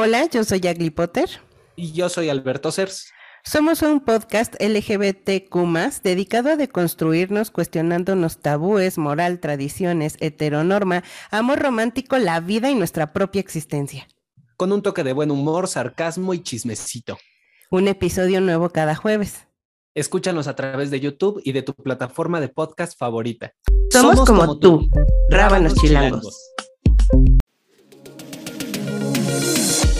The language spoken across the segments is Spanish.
Hola, yo soy Agli Potter. Y yo soy Alberto Cers. Somos un podcast LGBTQ dedicado a deconstruirnos cuestionándonos tabúes, moral, tradiciones, heteronorma, amor romántico, la vida y nuestra propia existencia. Con un toque de buen humor, sarcasmo y chismecito. Un episodio nuevo cada jueves. Escúchanos a través de YouTube y de tu plataforma de podcast favorita. Somos, como, tú, Rábanos chilangos.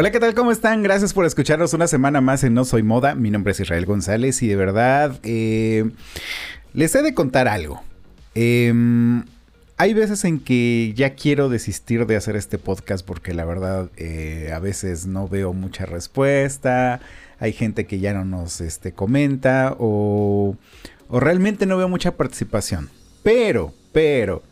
Hola, ¿qué tal? ¿Cómo están? Gracias por escucharnos una semana más en No Soy Moda. Mi nombre es Israel González y de verdad eh, les he de contar algo. Em, hay veces en que ya quiero desistir de hacer este podcast porque la verdad eh, a veces no veo mucha respuesta. Hay gente que ya no nos este, comenta o, o realmente no veo mucha participación. Pero, pero,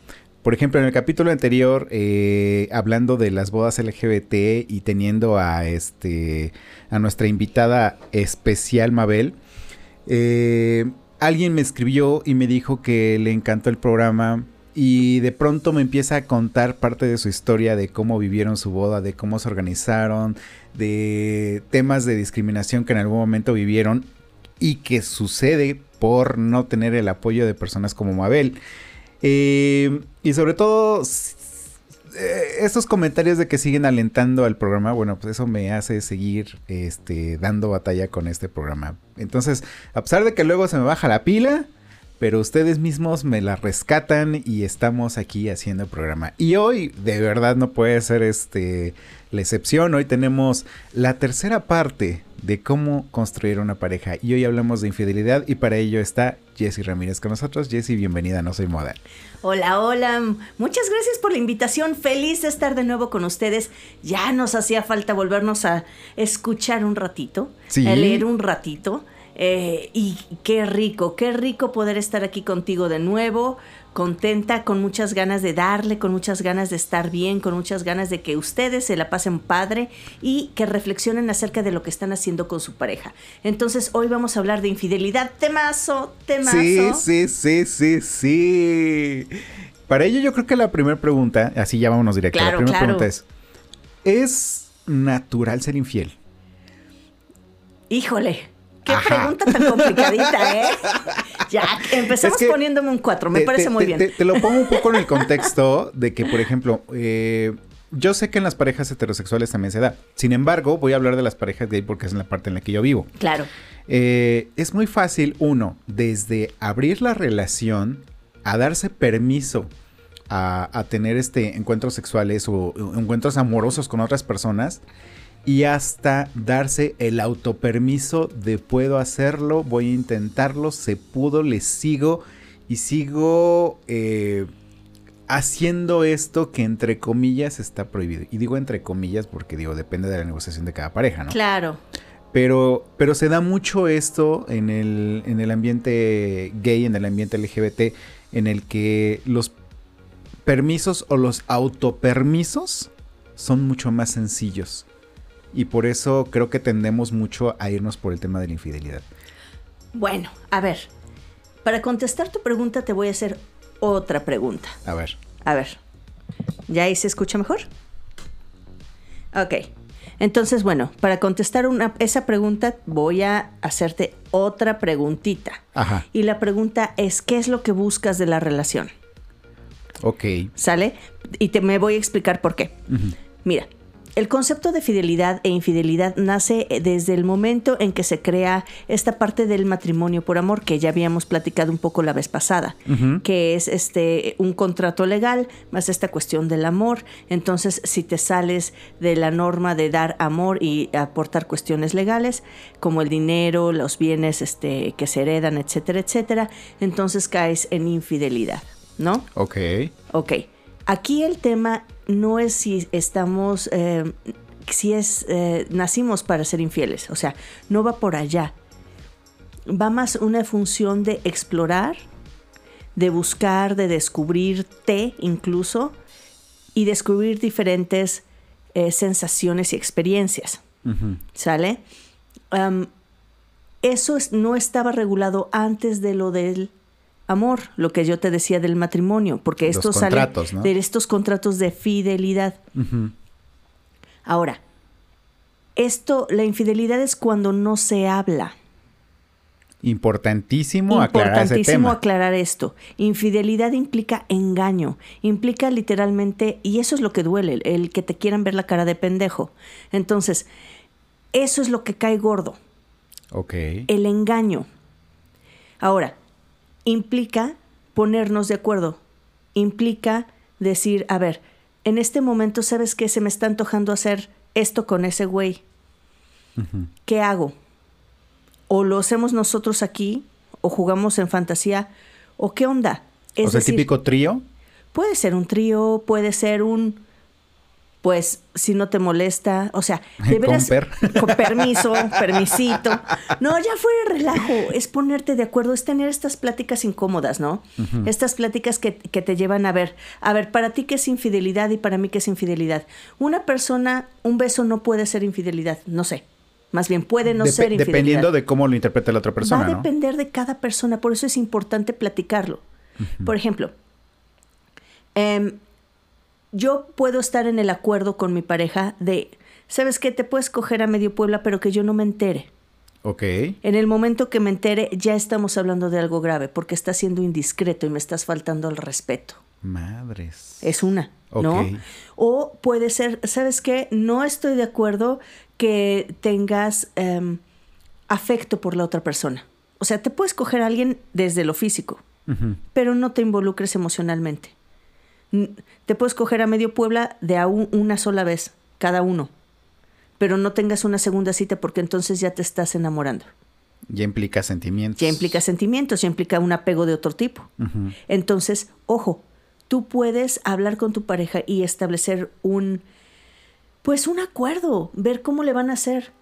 por ejemplo, en el capítulo anterior, eh, hablando de las bodas LGBT y teniendo a este a nuestra invitada especial Mabel, eh, alguien me escribió y me dijo que le encantó el programa y de pronto me empieza a contar parte de su historia de cómo vivieron su boda, de cómo se organizaron, de temas de discriminación que en algún momento vivieron y que sucede por no tener el apoyo de personas como Mabel. Eh, y sobre todo, eh, estos comentarios de que siguen alentando al programa, bueno, pues eso me hace seguir este, dando batalla con este programa. Entonces, a pesar de que luego se me baja la pila, pero ustedes mismos me la rescatan y estamos aquí haciendo el programa. Y hoy, de verdad, no puede ser este la excepción. Hoy tenemos la tercera parte de cómo construir una pareja. Y hoy hablamos de infidelidad y para ello está Jessy Ramírez con nosotros. Jessy, bienvenida, no soy moda. Hola, hola. Muchas gracias por la invitación. Feliz de estar de nuevo con ustedes. Ya nos hacía falta volvernos a escuchar un ratito, a leer un ratito. Eh, y qué rico, qué rico poder estar aquí contigo de nuevo, contenta, con muchas ganas de darle, con muchas ganas de estar bien, con muchas ganas de que ustedes se la pasen padre y que reflexionen acerca de lo que están haciendo con su pareja. Entonces, hoy vamos a hablar de infidelidad. Temazo, temazo. Sí, sí, sí, sí, sí. Para ello, yo creo que la primera pregunta, así ya vámonos directo. la primera pregunta es: ¿es natural ser infiel? Híjole. Qué pregunta tan complicadita, ¿eh? Ya, empezamos poniéndome un 4, me parece muy bien. Te, lo pongo un poco en el contexto de que, por ejemplo, eh, yo sé que en las parejas heterosexuales también se da. Sin embargo, voy a hablar de las parejas gay porque es la parte en la que yo vivo. Claro. Eh, es muy fácil, uno, desde abrir la relación a darse permiso a, a tener este encuentros sexuales o encuentros amorosos con otras personas y hasta darse el autopermiso de puedo hacerlo, voy a intentarlo, se pudo, le sigo y sigo eh, haciendo esto que entre comillas está prohibido. Y digo entre comillas porque digo, depende de la negociación de cada pareja, ¿no? Claro. Pero, pero se da mucho esto en el, en el ambiente gay, en el ambiente LGBT, en el que los permisos o los autopermisos son mucho más sencillos y por eso creo que tendemos mucho a irnos por el tema de la infidelidad. Bueno, a ver, para contestar tu pregunta te voy a hacer otra pregunta. A ver. A ver, ¿ya ahí se escucha mejor? Ok, entonces bueno, para contestar una, esa pregunta voy a hacerte otra preguntita. Ajá. Y la pregunta es, ¿qué es lo que buscas de la relación? Ok. ¿Sale? Y te me voy a explicar por qué. Mira, el concepto de fidelidad e infidelidad nace desde el momento en que se crea esta parte del matrimonio por amor que ya habíamos platicado un poco la vez pasada, que es este un contrato legal más esta cuestión del amor. Entonces, si te sales de la norma de dar amor y aportar cuestiones legales, como el dinero, los bienes este, que se heredan, etcétera, etcétera, entonces caes en infidelidad, ¿no? Ok. Ok. Aquí el tema no es si estamos, eh, si es, eh, nacimos para ser infieles, o sea, no va por allá. Va más una función de explorar, de buscar, de descubrirte incluso, y descubrir diferentes eh, sensaciones y experiencias. ¿Sale? eso no estaba regulado antes de lo del amor, lo que yo te decía del matrimonio, porque esto sale de estos contratos de fidelidad. Ahora, esto, la infidelidad es cuando no se habla. Importantísimo, aclarar ese tema. aclarar esto. Infidelidad implica engaño, implica literalmente, y eso es lo que duele, el que te quieran ver la cara de pendejo. Entonces, eso es lo que cae gordo. Ok. El engaño. Ahora, implica ponernos de acuerdo, implica decir, a ver, en este momento sabes que se me está antojando hacer esto con ese güey. ¿Qué hago? O lo hacemos nosotros aquí, o jugamos en fantasía, o qué onda. Es o sea, típico trío. Puede ser un trío, puede ser un pues si no te molesta, o sea, de veras, con, permiso, permisito. No, ya fue relajo, es ponerte de acuerdo, es tener estas pláticas incómodas, ¿no? Estas pláticas que, te llevan a ver, a ver, para ti qué es infidelidad y para mí qué es infidelidad. Una persona, un beso no puede ser infidelidad, no sé. Más bien puede no ser infidelidad. Dependiendo de cómo lo interprete la otra persona. Va a depender de cada persona, por eso es importante platicarlo. Por ejemplo, eh, yo puedo estar en el acuerdo con mi pareja de, ¿sabes qué? Te puedes coger a medio Puebla, pero que yo no me entere. Ok. En el momento que me entere, ya estamos hablando de algo grave, porque estás siendo indiscreto y me estás faltando al respeto. Madres. Es una, ¿no? O puede ser, ¿sabes qué? No estoy de acuerdo que tengas em, afecto por la otra persona. O sea, te puedes coger a alguien desde lo físico, pero no te involucres emocionalmente. Te puedes coger a medio Puebla de a una sola vez, cada uno. Pero no tengas una segunda cita porque entonces ya te estás enamorando. Ya implica sentimientos. Ya implica sentimientos, ya implica un apego de otro tipo. Entonces, ojo, tú puedes hablar con tu pareja y establecer un, pues un acuerdo, ver cómo le van a hacer.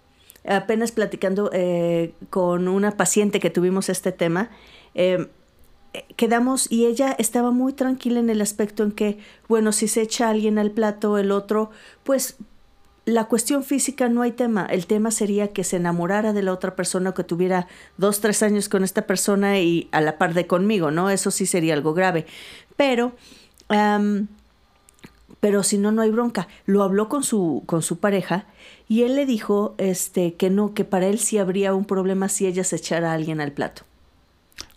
Apenas platicando eh, con una paciente que tuvimos este tema, eh, quedamos y ella estaba muy tranquila en el aspecto en que, bueno, si se echa alguien al plato, el otro, pues la cuestión física no hay tema. El tema sería que se enamorara de la otra persona o que tuviera dos, tres años con esta persona y a la par de conmigo, ¿no? Eso sí sería algo grave. Pero, pero si no, no hay bronca. Lo habló con su, con su pareja y él le dijo este, que no, que para él sí habría un problema si ella se echara a alguien al plato.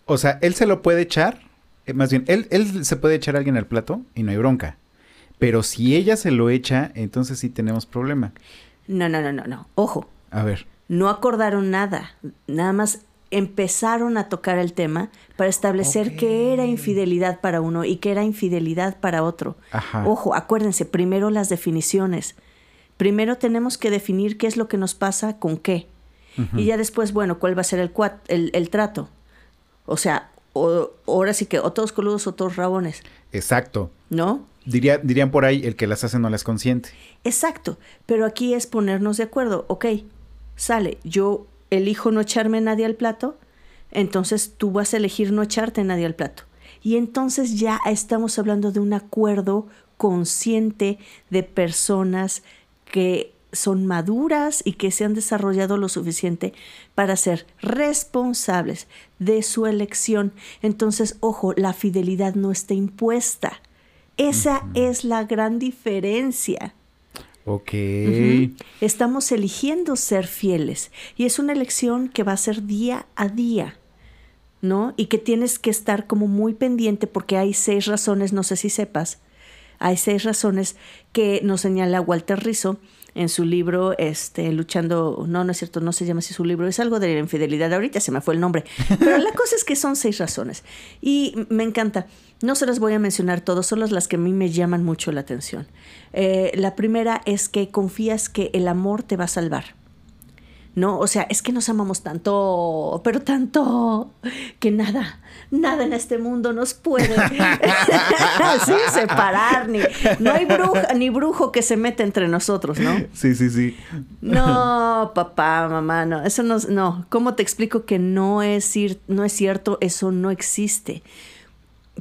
O sea, él se lo puede echar, eh, más bien, él, él se puede echar a alguien al plato y no hay bronca. Pero si ella se lo echa, entonces sí tenemos problema. No, no, no, no, no. Ojo. A ver. No acordaron nada. Nada más empezaron a tocar el tema para establecer qué era infidelidad para uno y qué era infidelidad para otro. Ajá. Ojo, acuérdense, primero las definiciones. Primero tenemos que definir qué es lo que nos pasa con qué. Y ya después, bueno, cuál va a ser el, el, el trato. O sea, ahora sí que o todos coludos o todos rabones. Exacto. ¿No? Diría, dirían por ahí, el que las hace no las consiente. Exacto, pero aquí es ponernos de acuerdo. Ok, sale, yo elijo no echarme nadie al plato, entonces tú vas a elegir no echarte nadie al plato. Y entonces ya estamos hablando de un acuerdo consciente de personas que son maduras y que se han desarrollado lo suficiente para ser responsables de su elección. Entonces, ojo, la fidelidad no está impuesta. Esa es la gran diferencia. Ok. Estamos eligiendo ser fieles y es una elección que va a ser día a día, ¿no? Y que tienes que estar como muy pendiente porque hay seis razones, no sé si sepas, Hay seis razones que nos señala Walter Rizzo en su libro, este, luchando, no, no es cierto, no se llama así su libro, es algo de la infidelidad, ahorita se me fue el nombre, pero la cosa es que son seis razones y me encanta. No se las voy a mencionar todas, son las que a mí me llaman mucho la atención. Eh, la primera es que confías que el amor te va a salvar. ¿No? O sea, es que nos amamos tanto, pero tanto, que nada, nada en este mundo nos puede separar, ni, no hay bruja, ni brujo que se mete entre nosotros, ¿no? Sí, sí, sí. No, papá, mamá, no, eso no, no, ¿cómo te explico que no es, no es cierto? Eso no existe.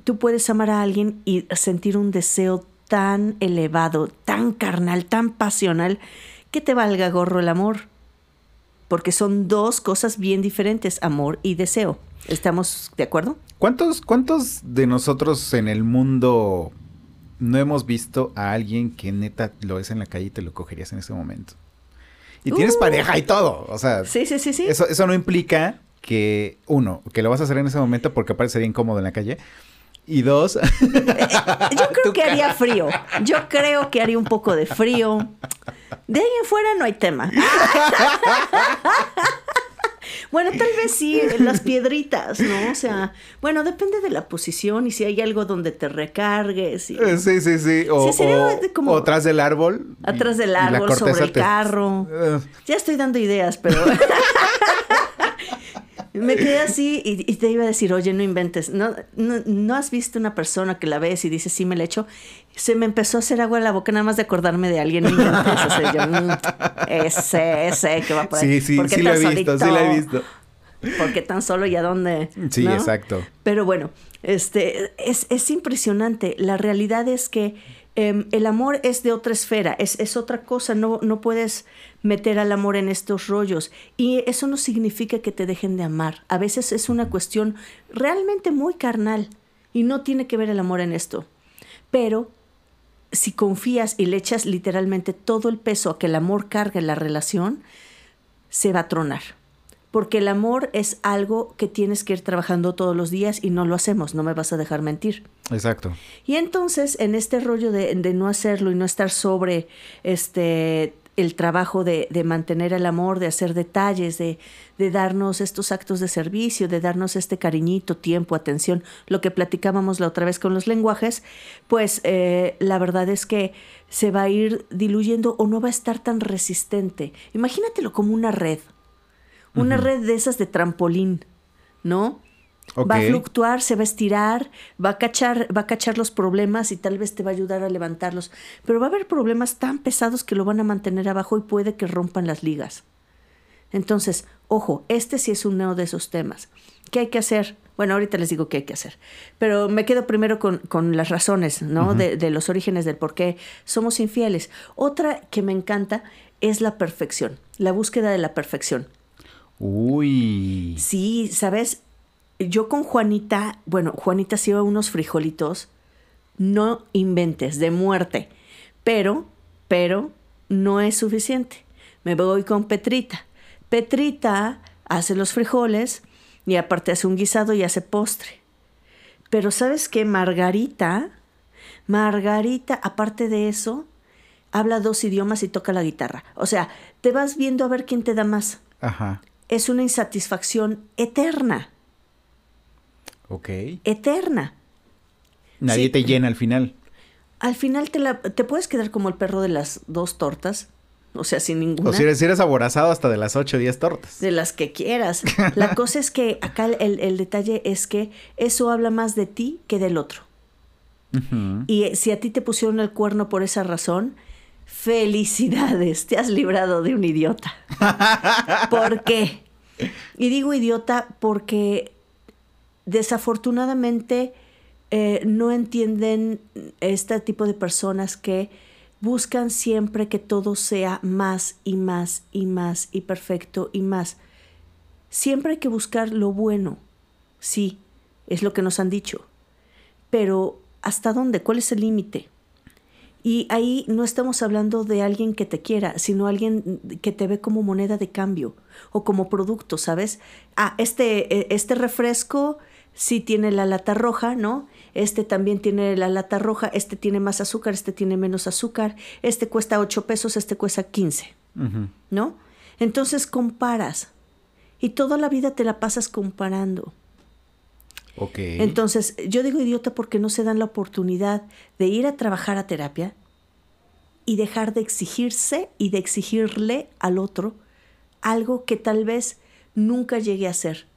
Tú puedes amar a alguien y sentir un deseo tan elevado, tan carnal, tan pasional, que te valga gorro el amor porque son dos cosas bien diferentes, amor y deseo. ¿Estamos de acuerdo? ¿Cuántos, cuántos de nosotros en el mundo no hemos visto a alguien que neta lo ves en la calle y te lo cogerías en ese momento? Y tienes uh. pareja y todo, o sea. Sí, sí, sí, sí. Eso, eso no implica que, uno, que lo vas a hacer en ese momento porque parecería incómodo en la calle. Y dos. Eh, yo creo que haría frío. Yo creo que haría un poco de frío. De ahí en fuera no hay tema. Bueno, tal vez sí, las piedritas, ¿no? O sea, bueno, depende de la posición y si hay algo donde te recargues. Eh, sí, sí, sí. O, o, atrás del árbol. Atrás del árbol, sobre el carro. Eh. Ya estoy dando ideas, pero... Me quedé así y, te iba a decir, oye, no inventes, ¿No, ¿no, has visto una persona que la ves y dices, sí, me la echo? Se me empezó a hacer agua en la boca nada más de acordarme de alguien. No inventes, yo, mm, ese, ese que va por ahí. Sí, sí, sí lo he visto, sí lo he visto. Porque tan solo y a dónde. Sí, exacto. Pero bueno, este, es, es impresionante. La realidad es que Em, el amor es de otra esfera, es, es, otra cosa, no, no puedes meter al amor en estos rollos. Y eso no significa que te dejen de amar. A veces es una cuestión realmente muy carnal y no tiene que ver el amor en esto. Pero si confías y le echas literalmente todo el peso a que el amor cargue la relación, se va a tronar porque el amor es algo que tienes que ir trabajando todos los días y no lo hacemos, no me vas a dejar mentir. Exacto. Y entonces, en este rollo de, no hacerlo y no estar sobre este el trabajo de, mantener el amor, de hacer detalles, de, darnos estos actos de servicio, de darnos este cariñito, tiempo, atención, lo que platicábamos la otra vez con los lenguajes, pues eh, la verdad es que se va a ir diluyendo o no va a estar tan resistente. Imagínatelo como una red. Una red de esas de trampolín, ¿no? Va a fluctuar, se va a estirar, va a cachar, va a cachar los problemas y tal vez te va a ayudar a levantarlos. Pero va a haber problemas tan pesados que lo van a mantener abajo y puede que rompan las ligas. Entonces, ojo, este sí es uno de esos temas. ¿Qué hay que hacer? Bueno, ahorita les digo qué hay que hacer. Pero me quedo primero con, las razones, ¿no? de, de, los orígenes del por qué somos infieles. Otra que me encanta es la perfección, la búsqueda de la perfección. Uy. Sí, ¿sabes? Yo con Juanita, bueno, Juanita se iba unos frijolitos, no inventes, de muerte. Pero, pero, no es suficiente. Me voy con Petrita. Petrita hace los frijoles y aparte hace un guisado y hace postre. Pero ¿sabes qué? Margarita, Margarita, aparte de eso, habla dos idiomas y toca la guitarra. O sea, te vas viendo a ver quién te da más. Ajá es una insatisfacción eterna. Ok. Eterna. Nadie te llena al final. Al final te, la, te puedes quedar como el perro de las dos tortas. O sea, sin ninguna. O si eres, eres aborazado hasta de las ocho o diez tortas. De las que quieras. La cosa es que acá el, el, detalle es que eso habla más de ti que del otro. Y si a ti te pusieron el cuerno por esa razón, Felicidades, te has librado de un idiota. ¿Por qué? Y digo idiota porque desafortunadamente eh, no entienden este tipo de personas que buscan siempre que todo sea más y más y más y perfecto y más. Siempre hay que buscar lo bueno. Sí, es lo que nos han dicho. Pero ¿hasta dónde? ¿Cuál es el límite? Y ahí no estamos hablando de alguien que te quiera, sino alguien que te ve como moneda de cambio o como producto, ¿sabes? Ah, este, e, este refresco sí tiene la lata roja, ¿no? Este también tiene la lata roja, este tiene más azúcar, este tiene menos azúcar, este cuesta 8 pesos, este cuesta 15, ¿no? Entonces comparas y toda la vida te la pasas comparando. Ok. Entonces, yo digo idiota porque no se dan la oportunidad de ir a trabajar a terapia y dejar de exigirse y de exigirle al otro algo que tal vez nunca llegue a ser.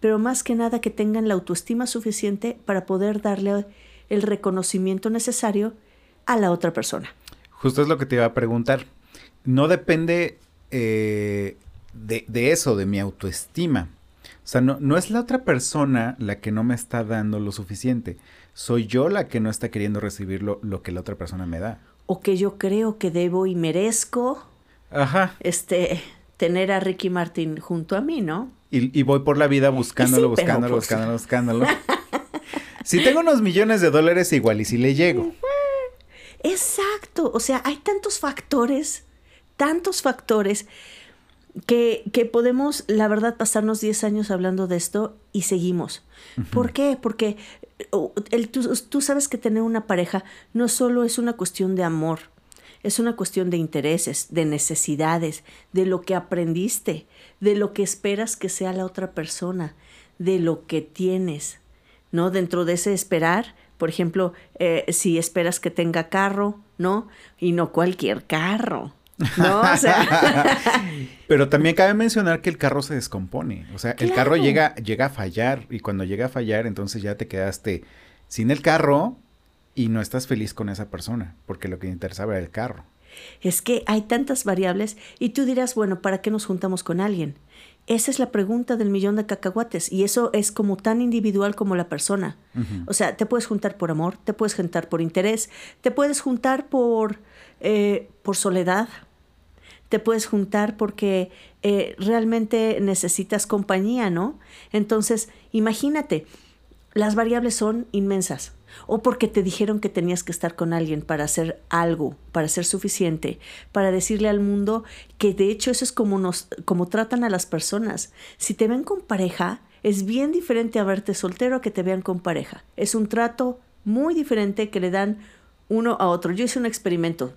Pero más que nada que tengan la autoestima suficiente para poder darle el reconocimiento necesario a la otra persona. Justo es lo que te iba a preguntar. No depende eh, de, eso, de mi autoestima. O sea, no, no es la otra persona la que no me está dando lo suficiente. Soy yo la que no está queriendo recibir lo, lo que la otra persona me da. O que yo creo que debo y merezco. Ajá. Este, tener a Ricky Martin junto a mí, ¿no? Y, voy por la vida buscándolo, buscándolo, buscándolo, buscándolo. si tengo unos millones de dólares, igual y si le llego. Exacto. O sea, hay tantos factores, tantos factores que, que podemos, la verdad, pasarnos 10 años hablando de esto y seguimos. ¿Por qué? Porque el, tú, tú sabes que tener una pareja no solo es una cuestión de amor, es una cuestión de intereses, de necesidades, de lo que aprendiste, de lo que esperas que sea la otra persona, de lo que tienes, ¿no? Dentro de ese esperar, por ejemplo, eh, si esperas que tenga carro, ¿no? Y no cualquier carro. ¿No? O sea... Pero también cabe mencionar que el carro se descompone. O sea, el carro llega, llega a fallar. Y cuando llega a fallar, entonces ya te quedaste sin el carro y no estás feliz con esa persona, porque lo que interesaba era el carro. Es que hay tantas variables y tú dirás, bueno, ¿para qué nos juntamos con alguien? Esa es la pregunta del millón de cacahuates y eso es como tan individual como la persona. O sea, te puedes juntar por amor, te puedes juntar por interés, te puedes juntar por, eh, por soledad, te puedes juntar porque eh, realmente necesitas compañía, ¿no? Entonces, imagínate, las variables son inmensas o porque te dijeron que tenías que estar con alguien para hacer algo, para ser suficiente, para decirle al mundo que de hecho eso es como nos como tratan a las personas. Si te ven con pareja, es bien diferente a verte soltero a que te vean con pareja. Es un trato muy diferente que le dan uno a otro. Yo hice un experimento.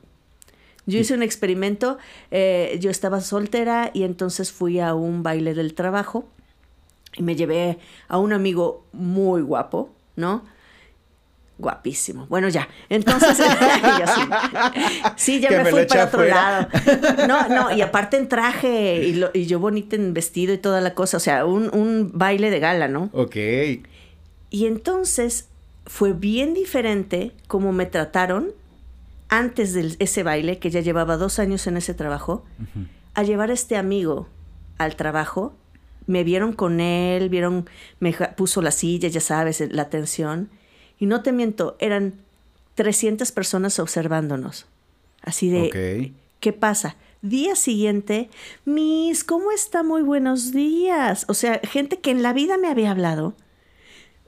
Yo hice un experimento, eh, yo estaba soltera y entonces fui a un baile del trabajo y me llevé a un amigo muy guapo, ¿no? Guapísimo. Bueno, ya. Entonces, sí. ya me, fui para otro lado. No, no, y aparte en traje y, y, yo bonita en vestido y toda la cosa. O sea, un, un baile de gala, ¿no? Ok. Y entonces fue bien diferente como me trataron antes de ese baile, que ya llevaba dos años en ese trabajo, a llevar a este amigo al trabajo. Me vieron con él, vieron, me puso la silla, ya sabes, la atención y no te miento, eran 300 personas observándonos. Así de, ¿qué pasa? Día siguiente, Miss, ¿cómo está? Muy buenos días. O sea, gente que en la vida me había hablado.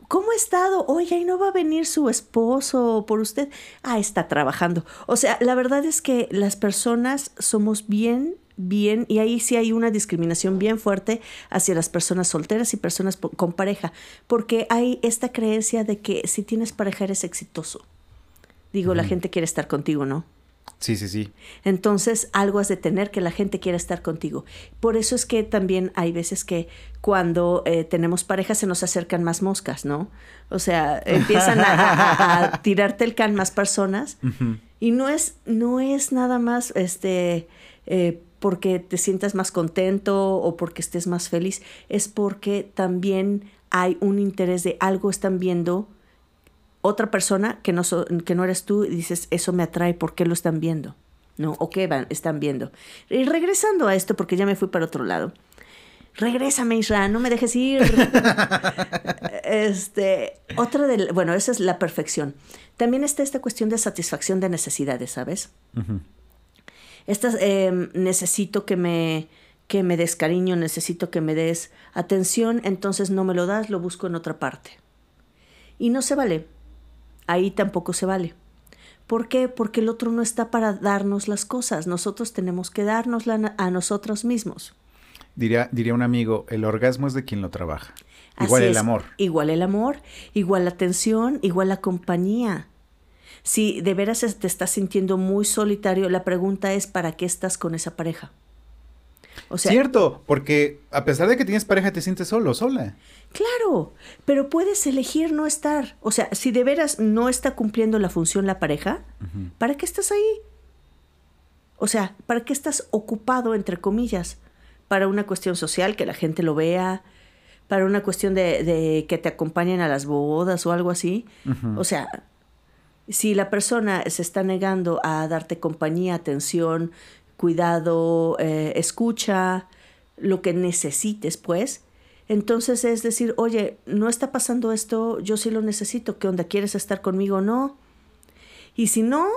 ¿Cómo ha estado? Oye, ¿y no va a venir su esposo por usted? Ah, está trabajando. O sea, la verdad es que las personas somos bien bien, y ahí sí hay una discriminación bien fuerte hacia las personas solteras y personas con pareja, porque hay esta creencia de que si tienes pareja eres exitoso. Digo, la gente quiere estar contigo, ¿no? Sí, sí, sí. Entonces, algo has de tener que la gente quiera estar contigo. Por eso es que también hay veces que cuando eh, tenemos pareja se nos acercan más moscas, ¿no? O sea, empiezan a, tirarte el can más personas. Y no es, no es nada más este eh, porque te sientas más contento o porque estés más feliz, es porque también hay un interés de algo están viendo otra persona que no, que no eres tú y dices, eso me atrae, ¿por qué lo están viendo? ¿No? ¿O qué van, están viendo? Y regresando a esto, porque ya me fui para otro lado. Regrésame, Isra, no me dejes ir. este, otra de, bueno, esa es la perfección. También está esta cuestión de satisfacción de necesidades, ¿sabes? Estas, em, necesito que me, que me des cariño, necesito que me des atención, entonces no me lo das, lo busco en otra parte. Y no se vale. Ahí tampoco se vale. ¿Por qué? Porque el otro no está para darnos las cosas. Nosotros tenemos que darnos a nosotros mismos. Diría, diría un amigo, el orgasmo es de quien lo trabaja. Igual el amor. Igual el amor, igual la atención, igual la compañía. Si de veras te estás sintiendo muy solitario, la pregunta es ¿para qué estás con esa pareja? O sea, Cierto, porque a pesar de que tienes pareja te sientes solo, sola. Claro, pero puedes elegir no estar. O sea, si de veras no está cumpliendo la función la pareja, ¿para qué estás ahí? O sea, ¿para qué estás ocupado, entre comillas? Para una cuestión social, que la gente lo vea, para una cuestión de, que te acompañen a las bodas o algo así. O sea, si la persona se está negando a darte compañía, atención, cuidado, eh, escucha, lo que necesites, pues, entonces es decir, oye, no está pasando esto, yo sí lo necesito, ¿qué onda? ¿Quieres estar conmigo o no? Y si no,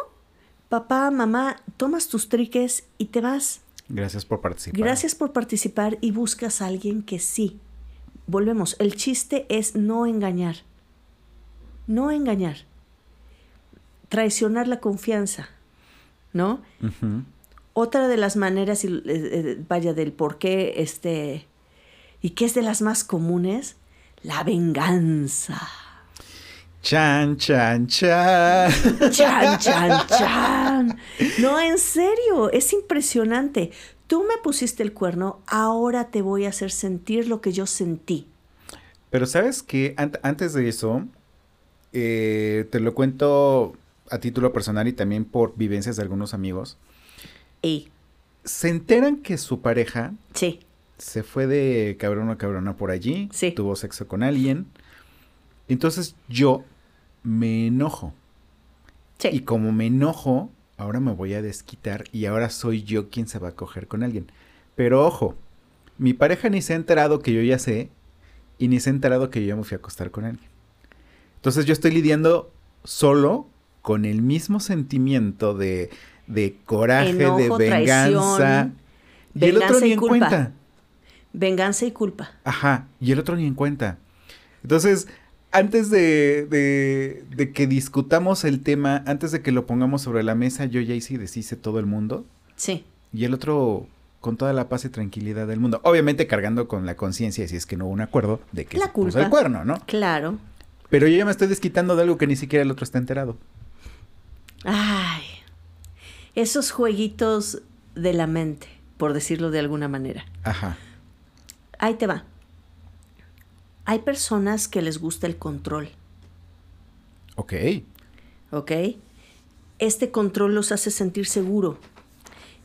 papá, mamá, tomas tus triques y te vas. Gracias por participar. Gracias por participar y buscas a alguien que sí volvemos, el chiste es no engañar. No engañar. Traicionar la confianza, ¿no? Otra de las maneras, eh, eh, vaya, del por qué, este, y que es de las más comunes, la venganza. Chan, chan, chan. Chan, chan, chan. No, en serio, es impresionante tú me pusiste el cuerno, ahora te voy a hacer sentir lo que yo sentí. Pero sabes que antes de eso, eh, te lo cuento a título personal y también por vivencias de algunos amigos. Y se enteran que su pareja sí. se fue de cabrón a cabrona por allí, sí. tuvo sexo con alguien. Entonces yo me enojo. Sí. Y como me enojo, ahora me voy a desquitar y ahora soy yo quien se va a coger con alguien. Pero ojo, mi pareja ni se ha enterado que yo ya sé y ni se ha enterado que yo ya me fui a acostar con alguien. Entonces yo estoy lidiando solo con el mismo sentimiento de, de coraje, de venganza. y el otro ni en cuenta. Venganza y culpa. Ajá, y el otro ni en cuenta. Entonces, antes de, que discutamos el tema, antes de que lo pongamos sobre la mesa, yo ya hice y deshice todo el mundo. Sí. Y el otro con toda la paz y tranquilidad del mundo. Obviamente cargando con la conciencia, si es que no hubo un acuerdo, de que la se culpa. puso el cuerno, ¿no? Claro. Pero yo ya me estoy desquitando de algo que ni siquiera el otro está enterado. Ay, esos jueguitos de la mente, por decirlo de alguna manera. Ajá. Ahí te va. Hay personas que les gusta el control. Ok. Ok. Este control los hace sentir seguro.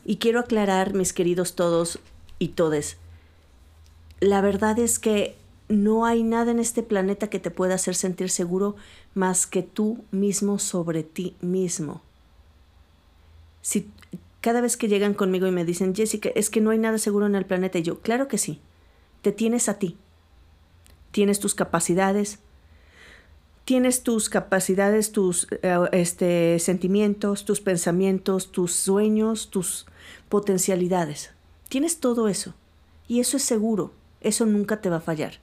Y quiero aclarar, mis queridos todos y todes, la verdad es que no hay nada en este planeta que te pueda hacer sentir seguro más que tú mismo sobre ti mismo. Si cada vez que llegan conmigo y me dicen, Jessica, es que no hay nada seguro en el planeta, y yo, claro que sí, te tienes a ti tienes tus capacidades, tienes tus capacidades, tus eh, este, sentimientos, tus pensamientos, tus sueños, tus potencialidades. Tienes todo eso. Y eso es seguro, eso nunca te va a fallar.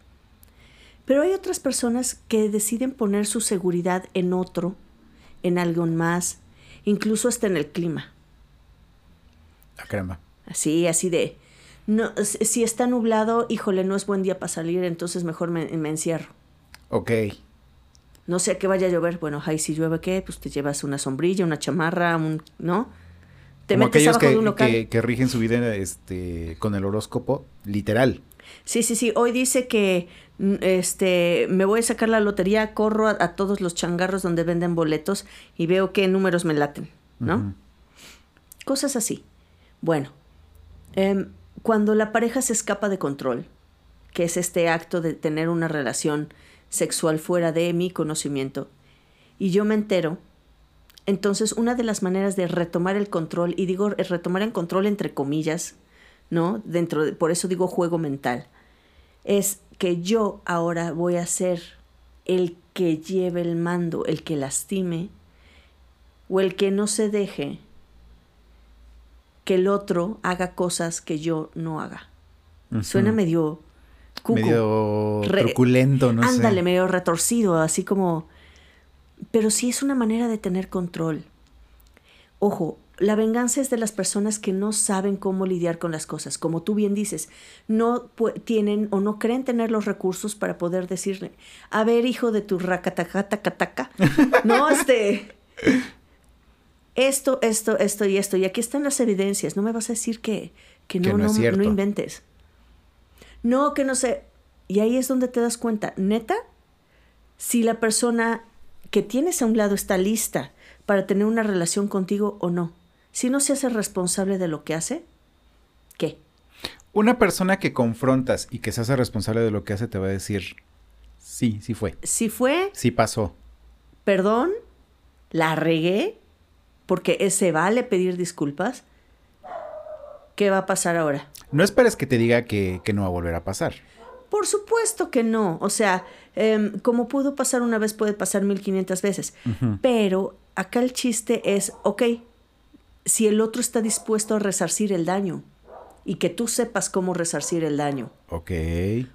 Pero hay otras personas que deciden poner su seguridad en otro, en algo más, incluso hasta en el clima. Ah, caramba. Así, así de, no, si está nublado, híjole, no es buen día para salir, entonces mejor me, encierro. Ok. No sé que vaya a llover. Bueno, ahí si llueve, ¿qué? Pues te llevas una sombrilla, una chamarra, un, ¿no? Te metes abajo de un local. Que, que, rigen su vida este, con el horóscopo, literal. Sí, sí, sí. Hoy dice que este, me voy a sacar la lotería, corro a, todos los changarros donde venden boletos y veo qué números me laten, ¿no? Cosas así. Bueno, eh, cuando la pareja se escapa de control, que es este acto de tener una relación sexual fuera de mi conocimiento, y yo me entero, entonces una de las maneras de retomar el control, y digo retomar el control entre comillas, ¿no? Dentro de, por eso digo juego mental, es que yo ahora voy a ser el que lleve el mando, el que lastime, o el que no se deje que el otro haga cosas que yo no haga. Suena medio medio truculento, no sé. Ándale, medio retorcido, así como pero sí es una manera de tener control. Ojo, la venganza es de las personas que no saben cómo lidiar con las cosas. Como tú bien dices, no tienen o no creen tener los recursos para poder decirle, a ver, hijo de tu racatacatacataca, no, este, esto, esto, esto y esto. Y aquí están las evidencias. No me vas a decir que, que no, no, no, no inventes. No, que no sé. Y ahí es donde te das cuenta, neta, si la persona que tienes a un lado está lista para tener una relación contigo o no. Si no se hace responsable de lo que hace, ¿qué? Una persona que confrontas y que se hace responsable de lo que hace te va a decir, sí, sí fue. Sí fue. Sí pasó. Perdón, la regué, porque se vale pedir disculpas. ¿Qué va a pasar ahora? No esperes que te diga que, no va a volver a pasar. Por supuesto que no. O sea, em, como pudo pasar una vez, puede pasar 1500 veces. Pero acá el chiste es, ok, si el otro está dispuesto a resarcir el daño y que tú sepas cómo resarcir el daño. Ok.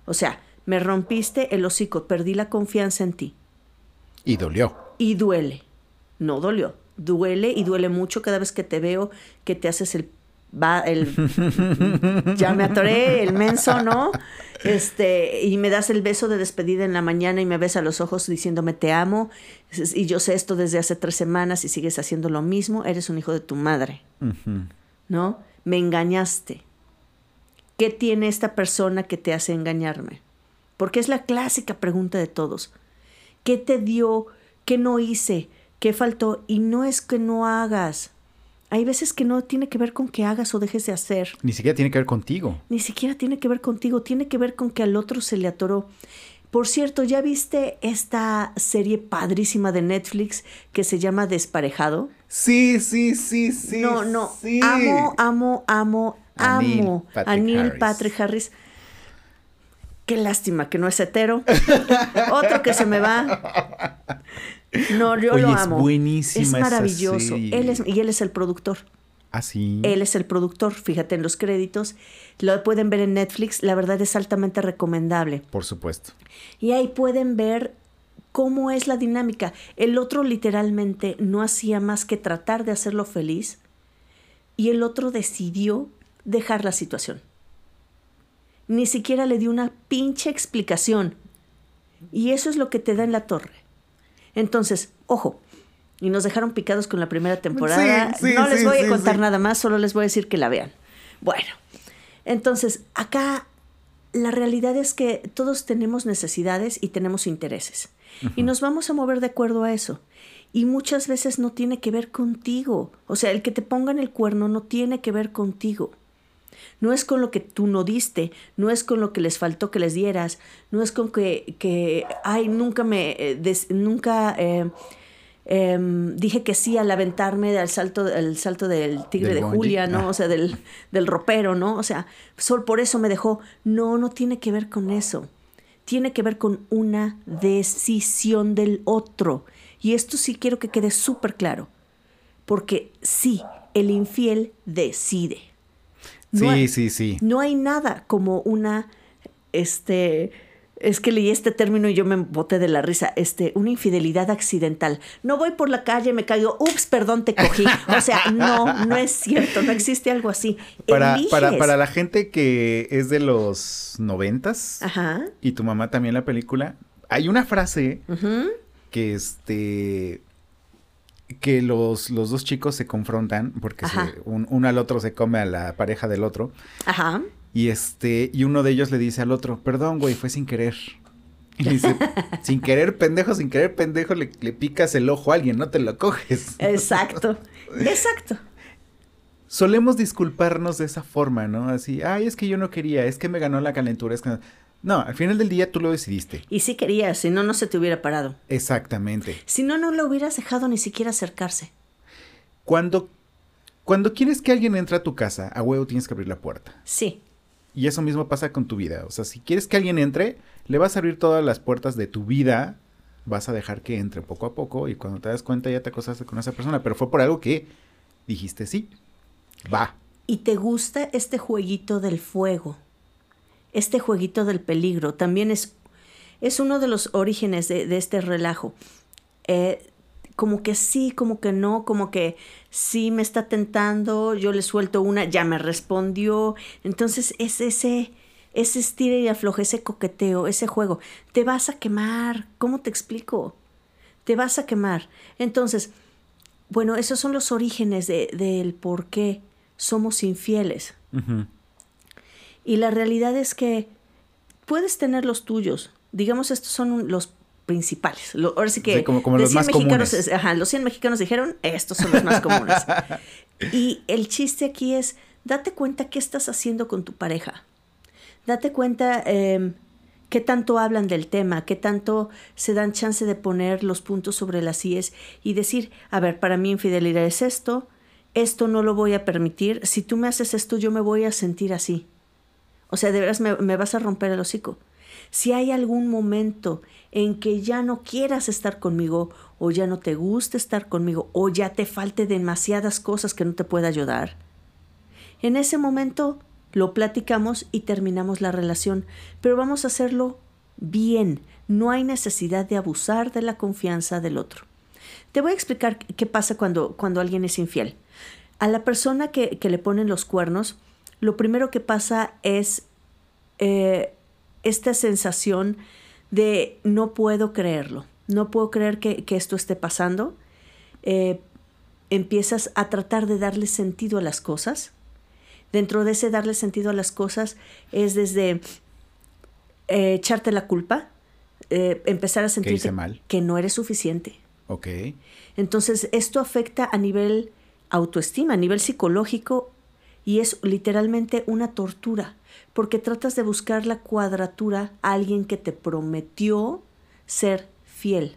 O sea, me rompiste el hocico, perdí la confianza en ti. Y dolió. Y duele. No dolió. Duele y duele mucho cada vez que te veo que te haces el va el ya me atoré, el menso, ¿no? Este, y me das el beso de despedida en la mañana y me ves a los ojos diciéndome te amo, y yo sé esto desde hace tres semanas y sigues haciendo lo mismo, eres un hijo de tu madre, ¿no? Me engañaste. ¿Qué tiene esta persona que te hace engañarme? Porque es la clásica pregunta de todos. ¿Qué te dio? ¿Qué no hice? ¿Qué faltó? Y no es que no hagas hay veces que no tiene que ver con que hagas o dejes de hacer. Ni siquiera tiene que ver contigo. Ni siquiera tiene que ver contigo, tiene que ver con que al otro se le atoró. Por cierto, ¿ya viste esta serie padrísima de Netflix que se llama Desparejado? Sí, sí, sí, sí. No, no. Amo, amo, amo, amo a Neil Patrick Harris. Qué lástima que no es hetero. Otro que se me va. No, yo lo amo. Es buenísima. Es maravilloso. Él es, y él es el productor. Ah, sí. Él es el productor. Fíjate en los créditos. Lo pueden ver en Netflix. La verdad es altamente recomendable. Por supuesto. Y ahí pueden ver cómo es la dinámica. El otro literalmente no hacía más que tratar de hacerlo feliz. Y el otro decidió dejar la situación. Ni siquiera le dio una pinche explicación. Y eso es lo que te da en la torre. Entonces, ojo, y nos dejaron picados con la primera temporada. no les voy a contar nada más, solo les voy a decir que la vean. Bueno, entonces, acá la realidad es que todos tenemos necesidades y tenemos intereses. Y nos vamos a mover de acuerdo a eso. Y muchas veces no tiene que ver contigo. O sea, el que te pongan el cuerno no tiene que ver contigo. No es con lo que tú no diste, no es con lo que les faltó que les dieras, no es con que, que ay, nunca me, eh, nunca eh, em, dije que sí al aventarme al salto, el salto del tigre de Julia, ¿no? Ah. O sea, del, del ropero, ¿no? O sea, solo por eso me dejó. No, no tiene que ver con eso. Tiene que ver con una decisión del otro. Y esto sí quiero que quede súper claro. Porque sí, el infiel decide sí, sí, sí. No hay nada como una, este, es que leí este término y yo me boté de la risa, este, una infidelidad accidental. No voy por la calle, me caigo, ups, perdón, te cogí. O sea, no, no es cierto, no existe algo así. Para, para, para la gente que es de los noventas y tu mamá también la película, hay una frase que este que los, los dos chicos se confrontan porque uno al otro se come a la pareja del otro. Ajá. Y este, y uno de ellos le dice al otro, perdón, güey, fue sin querer. Y le dice, sin querer, pendejo, sin querer, pendejo, le, le, picas el ojo a alguien, no te lo coges. Exacto, exacto. Solemos disculparnos de esa forma, ¿no? Así, ay, es que yo no quería, es que me ganó la calentura, es que... No, al final del día tú lo decidiste. Y sí querías, si no, no se te hubiera parado. Exactamente. Si no, no lo hubieras dejado ni siquiera acercarse. Cuando, cuando quieres que alguien entre a tu casa, a huevo tienes que abrir la puerta. Sí. Y eso mismo pasa con tu vida. O sea, si quieres que alguien entre, le vas a abrir todas las puertas de tu vida, vas a dejar que entre poco a poco y cuando te das cuenta ya te acosaste con esa persona, pero fue por algo que dijiste sí. Va. ¿Y te gusta este jueguito del fuego? Este jueguito del peligro también es, es uno de los orígenes de, este relajo. Eh, como que sí, como que no, como que sí me está tentando, yo le suelto una, ya me respondió. Entonces es ese, ese estira y afloje, ese coqueteo, ese juego. Te vas a quemar, ¿cómo te explico? Te vas a quemar. Entonces, bueno, esos son los orígenes de, del por qué somos infieles. Y la realidad es que puedes tener los tuyos. Digamos, estos son los principales. ahora sí que como, los más mexicanos, comunes. Ajá, los 100 mexicanos dijeron, estos son los más comunes. y el chiste aquí es, date cuenta qué estás haciendo con tu pareja. Date cuenta em, qué tanto hablan del tema, qué tanto se dan chance de poner los puntos sobre las IES y decir, a ver, para mí infidelidad es esto, esto no lo voy a permitir, si tú me haces esto yo me voy a sentir así. O sea, de veras me, me vas a romper el hocico. Si hay algún momento en que ya no quieras estar conmigo o ya no te guste estar conmigo o ya te falte demasiadas cosas que no te pueda ayudar, en ese momento lo platicamos y terminamos la relación, pero vamos a hacerlo bien. No hay necesidad de abusar de la confianza del otro. Te voy a explicar qué pasa cuando, cuando alguien es infiel. A la persona que, le ponen los cuernos, lo primero que pasa es eh, esta sensación de no puedo creerlo, no puedo creer que, esto esté pasando. Eh, empiezas a tratar de darle sentido a las cosas. Dentro de ese darle sentido a las cosas es desde eh, echarte la culpa, empezar a sentirte que no eres suficiente. Ok. Entonces, esto afecta a nivel autoestima, a nivel psicológico, y es literalmente una tortura porque tratas de buscar la cuadratura a alguien que te prometió ser fiel.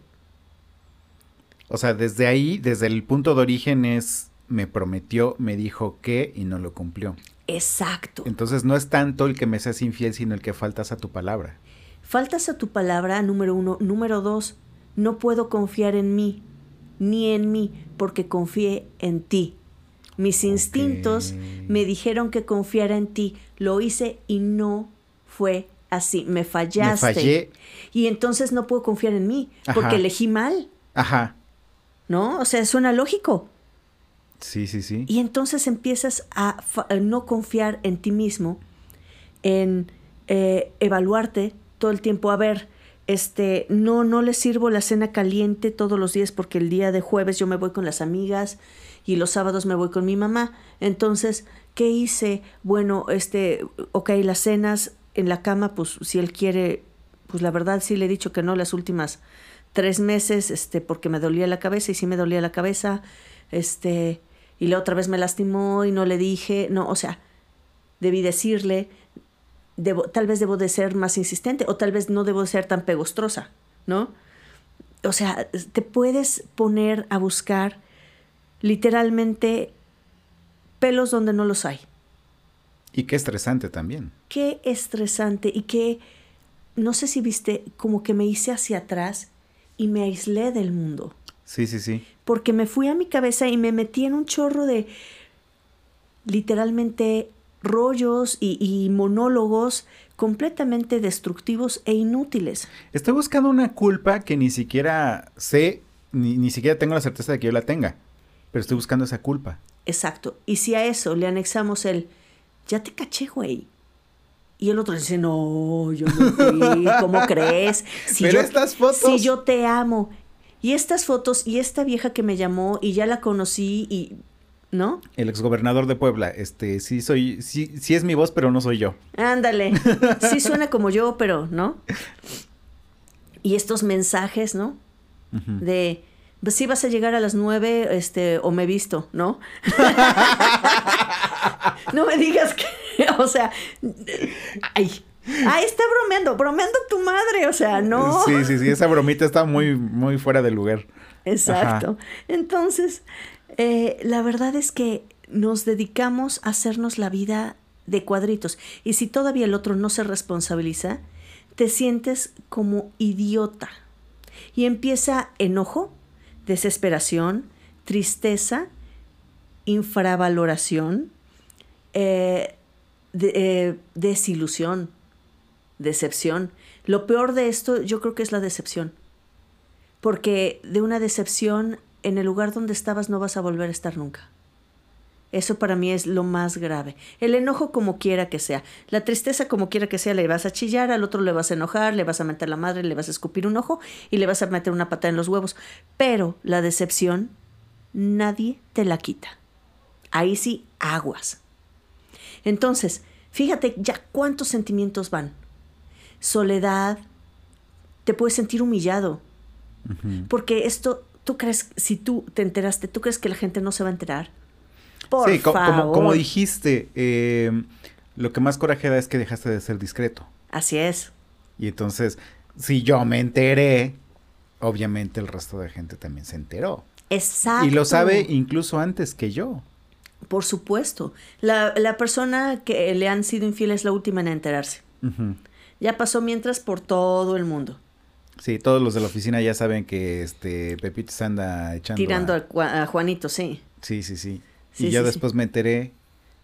O sea, desde ahí, desde el punto de origen es, me prometió, me dijo que y no lo cumplió. Exacto. Entonces no es tanto el que me seas infiel, sino el que faltas a tu palabra. Faltas a tu palabra, número uno. Número dos, no puedo confiar en mí, ni en mí, porque confié en ti. Mis instintos me dijeron que confiara en ti. Lo hice y no fue así. Me fallaste. Me fallé. Y entonces no puedo confiar en mí porque elegí mal. Ajá. ¿No? O sea, suena lógico. Sí, sí, sí. Y entonces empiezas a, no confiar en ti mismo, en eh, evaluarte todo el tiempo. A ver, este, no, no le sirvo la cena caliente todos los días porque el día de jueves yo me voy con las amigas y los sábados me voy con mi mamá. Entonces, ¿qué hice? Bueno, este, ok, las cenas en la cama, pues si él quiere, pues la verdad sí le he dicho que no las últimas tres meses, este, porque me dolía la cabeza y sí me dolía la cabeza, este, y la otra vez me lastimó y no le dije, no, o sea, debí decirle, debo, tal vez debo de ser más insistente o tal vez no debo de ser tan pegostrosa, ¿no? O sea, te puedes poner a buscar literalmente pelos donde no los hay. Y qué estresante también. Qué estresante y qué, no sé si viste, como que me hice hacia atrás y me aislé del mundo. Sí, sí, sí. Porque me fui a mi cabeza y me metí en un chorro de literalmente rollos y, y monólogos completamente destructivos e inútiles. Estoy buscando una culpa que ni siquiera sé, ni, ni siquiera tengo la certeza de que yo la tenga. Pero estoy buscando esa culpa. Exacto. Y si a eso le anexamos el, ya te caché, güey. Y el otro dice, no, yo no fui, ¿cómo crees? Si Pero estas fotos. Si yo te amo. Y estas fotos, y esta vieja que me llamó, y ya la conocí, y. ¿No? El exgobernador de Puebla, este, sí soy, sí, sí es mi voz, pero no soy yo. Ándale. Sí suena como yo, pero, ¿no? Y estos mensajes, ¿no? De pues sí vas a llegar a las nueve, este, o me he visto, ¿no? no me digas que, o sea, ay, ay, está bromeando, bromeando tu madre, o sea, no. Sí, sí, sí, esa bromita está muy, muy fuera de lugar. Exacto. Entonces, eh, la verdad es que nos dedicamos a hacernos la vida de cuadritos. Y si todavía el otro no se responsabiliza, te sientes como idiota. Y empieza enojo, desesperación, tristeza, infravaloración, eh, eh, desilusión, decepción. Lo peor de esto yo creo que es la decepción, porque de una decepción en el lugar donde estabas no vas a volver a estar nunca. Eso para mí es lo más grave. El enojo como quiera que sea. La tristeza como quiera que sea, le vas a chillar, al otro le vas a enojar, le vas a meter la madre, le vas a escupir un ojo y le vas a meter una pata en los huevos. Pero la decepción nadie te la quita. Ahí sí, aguas. Entonces, fíjate ya cuántos sentimientos van. Soledad, te puedes sentir humillado. Porque esto, tú crees, si tú te enteraste, ¿tú crees que la gente no se va a enterar? sí, Como, dijiste, em, lo que más coraje da es que dejaste de ser discreto. Así es. Y entonces, si yo me enteré, obviamente el resto de gente también se enteró. Exacto. Y lo sabe incluso antes que yo. Por supuesto. La, persona que le han sido infieles es la última en enterarse. Ya pasó mientras por todo el mundo. Sí, todos los de la oficina ya saben que este Pepito se anda echando. Tirando a, Juanito, sí. Sí, sí, sí y yo después me enteré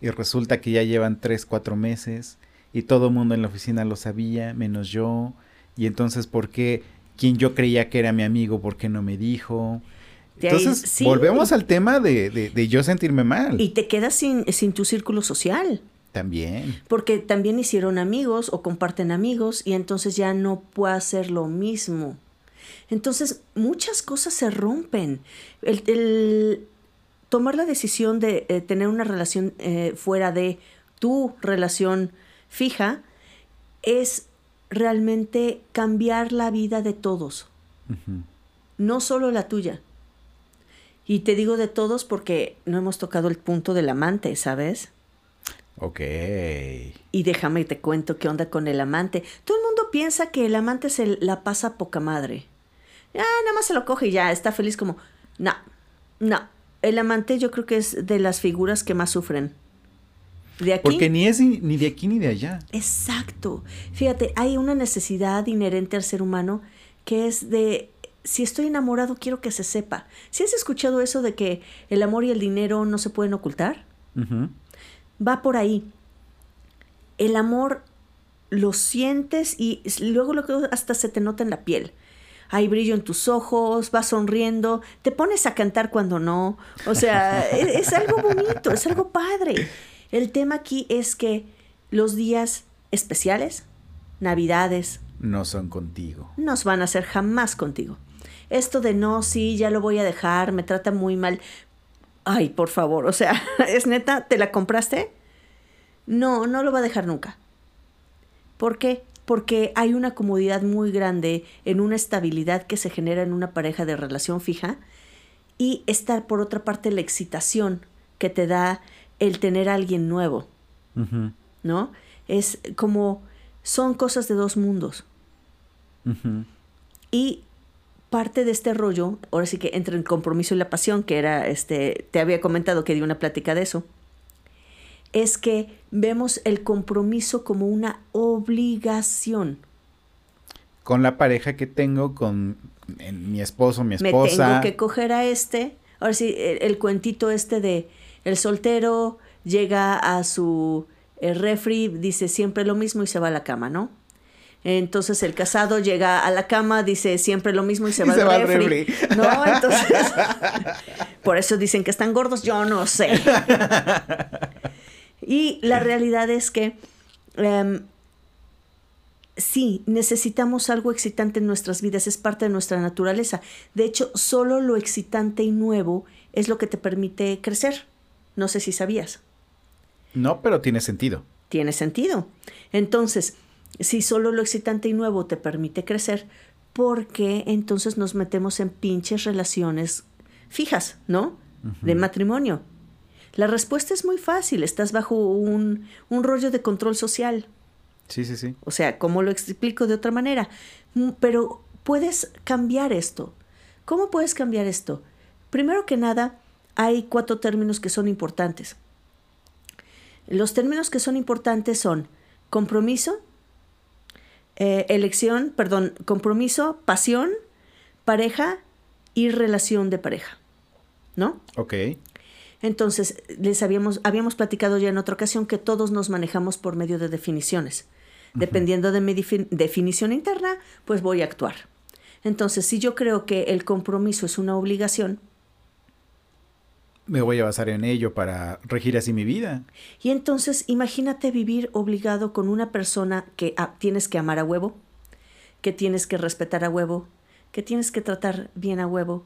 y resulta que ya llevan tres, cuatro meses y todo el mundo en la oficina lo sabía, menos yo. Y entonces, ¿por qué quien yo creía que era mi amigo, por qué no me dijo? Entonces, volvemos al tema de, de, yo sentirme mal. Y te quedas sin, sin tu círculo social. También. Porque también hicieron amigos o comparten amigos y entonces ya no puede hacer lo mismo. Entonces, muchas cosas se rompen. El, el, tomar la decisión de eh, tener una relación eh, fuera de tu relación fija es realmente cambiar la vida de todos, no solo la tuya. Y te digo de todos porque no hemos tocado el punto del amante, ¿sabes? Ok. Y déjame te cuento qué onda con el amante. Todo el mundo piensa que el amante se la pasa poca madre. Ah, nada más se lo coge y ya está feliz como, no, no, el amante yo creo que es de las figuras que más sufren. De aquí. Porque ni es ni de aquí ni de allá. Exacto. Fíjate, hay una necesidad inherente al ser humano que es de si estoy enamorado quiero que se sepa. ¿Si has escuchado eso de que el amor y el dinero no se pueden ocultar? Va por ahí. El amor lo sientes y luego lo que hasta se te nota en la piel hay brillo en tus ojos, vas sonriendo, te pones a cantar cuando no. O sea, e, es, algo bonito, es algo padre. El tema aquí es que los días especiales, navidades, no son contigo. No van a ser jamás contigo. Esto de no, sí, ya lo voy a dejar, me trata muy mal. Ay, por favor, o sea, ¿es neta? ¿Te la compraste? No, no lo va a dejar nunca. ¿Por qué? porque hay una comodidad muy grande en una estabilidad que se genera en una pareja de relación fija y estar por otra parte la excitación que te da el tener a alguien nuevo, ¿no? Es como son cosas de dos mundos. Y parte de este rollo, ahora sí que entre el compromiso y la pasión, que era, este, te había comentado que di una plática de eso, es que vemos el compromiso como una obligación. Con la pareja que tengo, con mi esposo, mi esposa. Me tengo que coger a este. Ahora sí, el, cuentito este de el soltero llega a su refri, dice siempre lo mismo y se va a la cama, ¿no? Entonces el casado llega a la cama, dice siempre lo mismo y se va, al, refri. No, entonces por eso dicen que están gordos, yo no sé. Y la realidad es que em, sí, necesitamos algo excitante en nuestras vidas, es parte de nuestra naturaleza. De hecho, solo lo excitante y nuevo es lo que te permite crecer. No sé si sabías. No, pero tiene sentido. Tiene sentido. Entonces, si solo lo excitante y nuevo te permite crecer, ¿por qué entonces nos metemos en pinches relaciones fijas, ¿no? De matrimonio. La respuesta es muy fácil, estás bajo un, rollo de control social. Sí, sí, sí. O sea, ¿cómo lo explico de otra manera? Mm, pero puedes cambiar esto. ¿Cómo puedes cambiar esto? Primero que nada, hay cuatro términos que son importantes. Los términos que son importantes son compromiso, eh, elección, perdón, compromiso, pasión, pareja y relación de pareja. ¿No? Ok. Entonces, les habíamos, habíamos platicado ya en otra ocasión que todos nos manejamos por medio de definiciones. Dependiendo de mi definición interna, pues voy a actuar. Entonces, si yo creo que el compromiso es una obligación, me voy a basar en ello para regir así mi vida. Y entonces imagínate vivir obligado con una persona que ah, tienes que amar a huevo, que tienes que respetar a huevo, que tienes que tratar bien a huevo,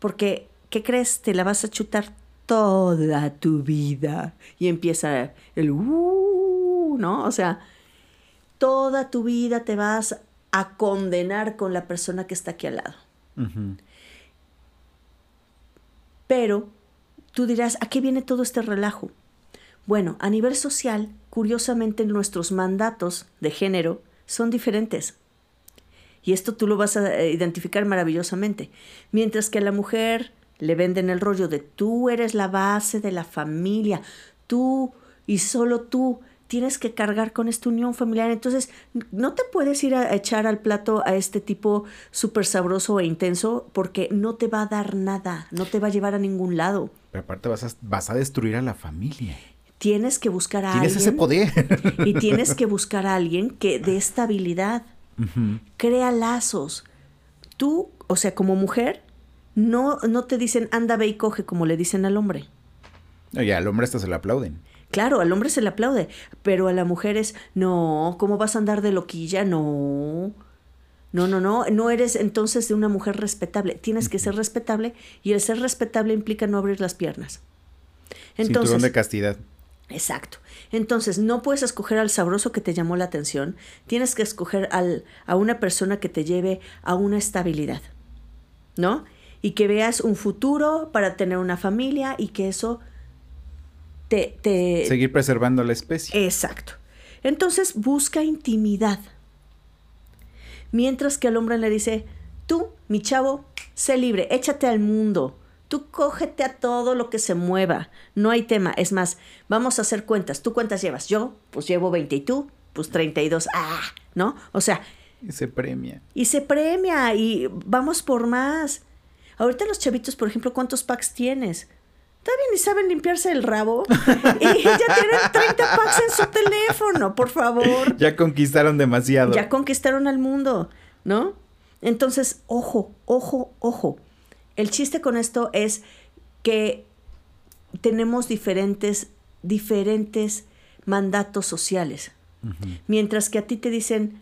porque, ¿qué crees? Te la vas a chutar toda tu vida. Y empieza el uh, ¿no? O sea, toda tu vida te vas a condenar con la persona que está aquí al lado. Pero tú dirás, ¿a qué viene todo este relajo? Bueno, a nivel social, curiosamente nuestros mandatos de género son diferentes. Y esto tú lo vas a identificar maravillosamente. Mientras que a la mujer le venden el rollo de tú eres la base de la familia, tú y solo tú tienes que cargar con esta unión familiar. Entonces, no te puedes ir a echar al plato a este tipo súper sabroso e intenso porque no te va a dar nada, no te va a llevar a ningún lado. Pero aparte vas a, vas a destruir a la familia. Tienes que buscar a alguien. Tienes ese poder. y tienes que buscar a alguien que dé estabilidad, crea lazos. Tú, o sea, como mujer, no, no te dicen anda, ve y coge como le dicen al hombre. Oye, al hombre hasta se le aplauden. Claro, al hombre se le aplaude, pero a la mujer es, no, ¿cómo vas a andar de loquilla? No. No, no, no, no eres entonces de una mujer respetable. Tienes que ser respetable y el ser respetable implica no abrir las piernas. Entonces, Cinturón de castidad. Exacto. Entonces, no puedes escoger al sabroso que te llamó la atención, tienes que escoger al, a una persona que te lleve a una estabilidad, ¿no? Y que veas un futuro para tener una familia y que eso Seguir preservando la especie. Exacto. Entonces busca intimidad. Mientras que al hombre le dice, tú, mi chavo, sé libre, échate al mundo. Tú cógete a todo lo que se mueva. No hay tema. Es más, vamos a hacer cuentas. ¿Tú cuántas llevas? Yo, pues llevo 20 y tú, pues 32. Ah, ¿no? O sea. Y se premia. Y se premia y vamos por más. Ahorita los chavitos, por ejemplo, ¿cuántos packs tienes? Todavía ni saben limpiarse el rabo y ya tienen 30 packs en su teléfono, por favor. Ya conquistaron demasiado. Ya conquistaron al mundo, ¿no? Entonces, ojo, ojo, ojo. El chiste con esto es que tenemos diferentes, diferentes mandatos sociales. Mientras que a ti te dicen,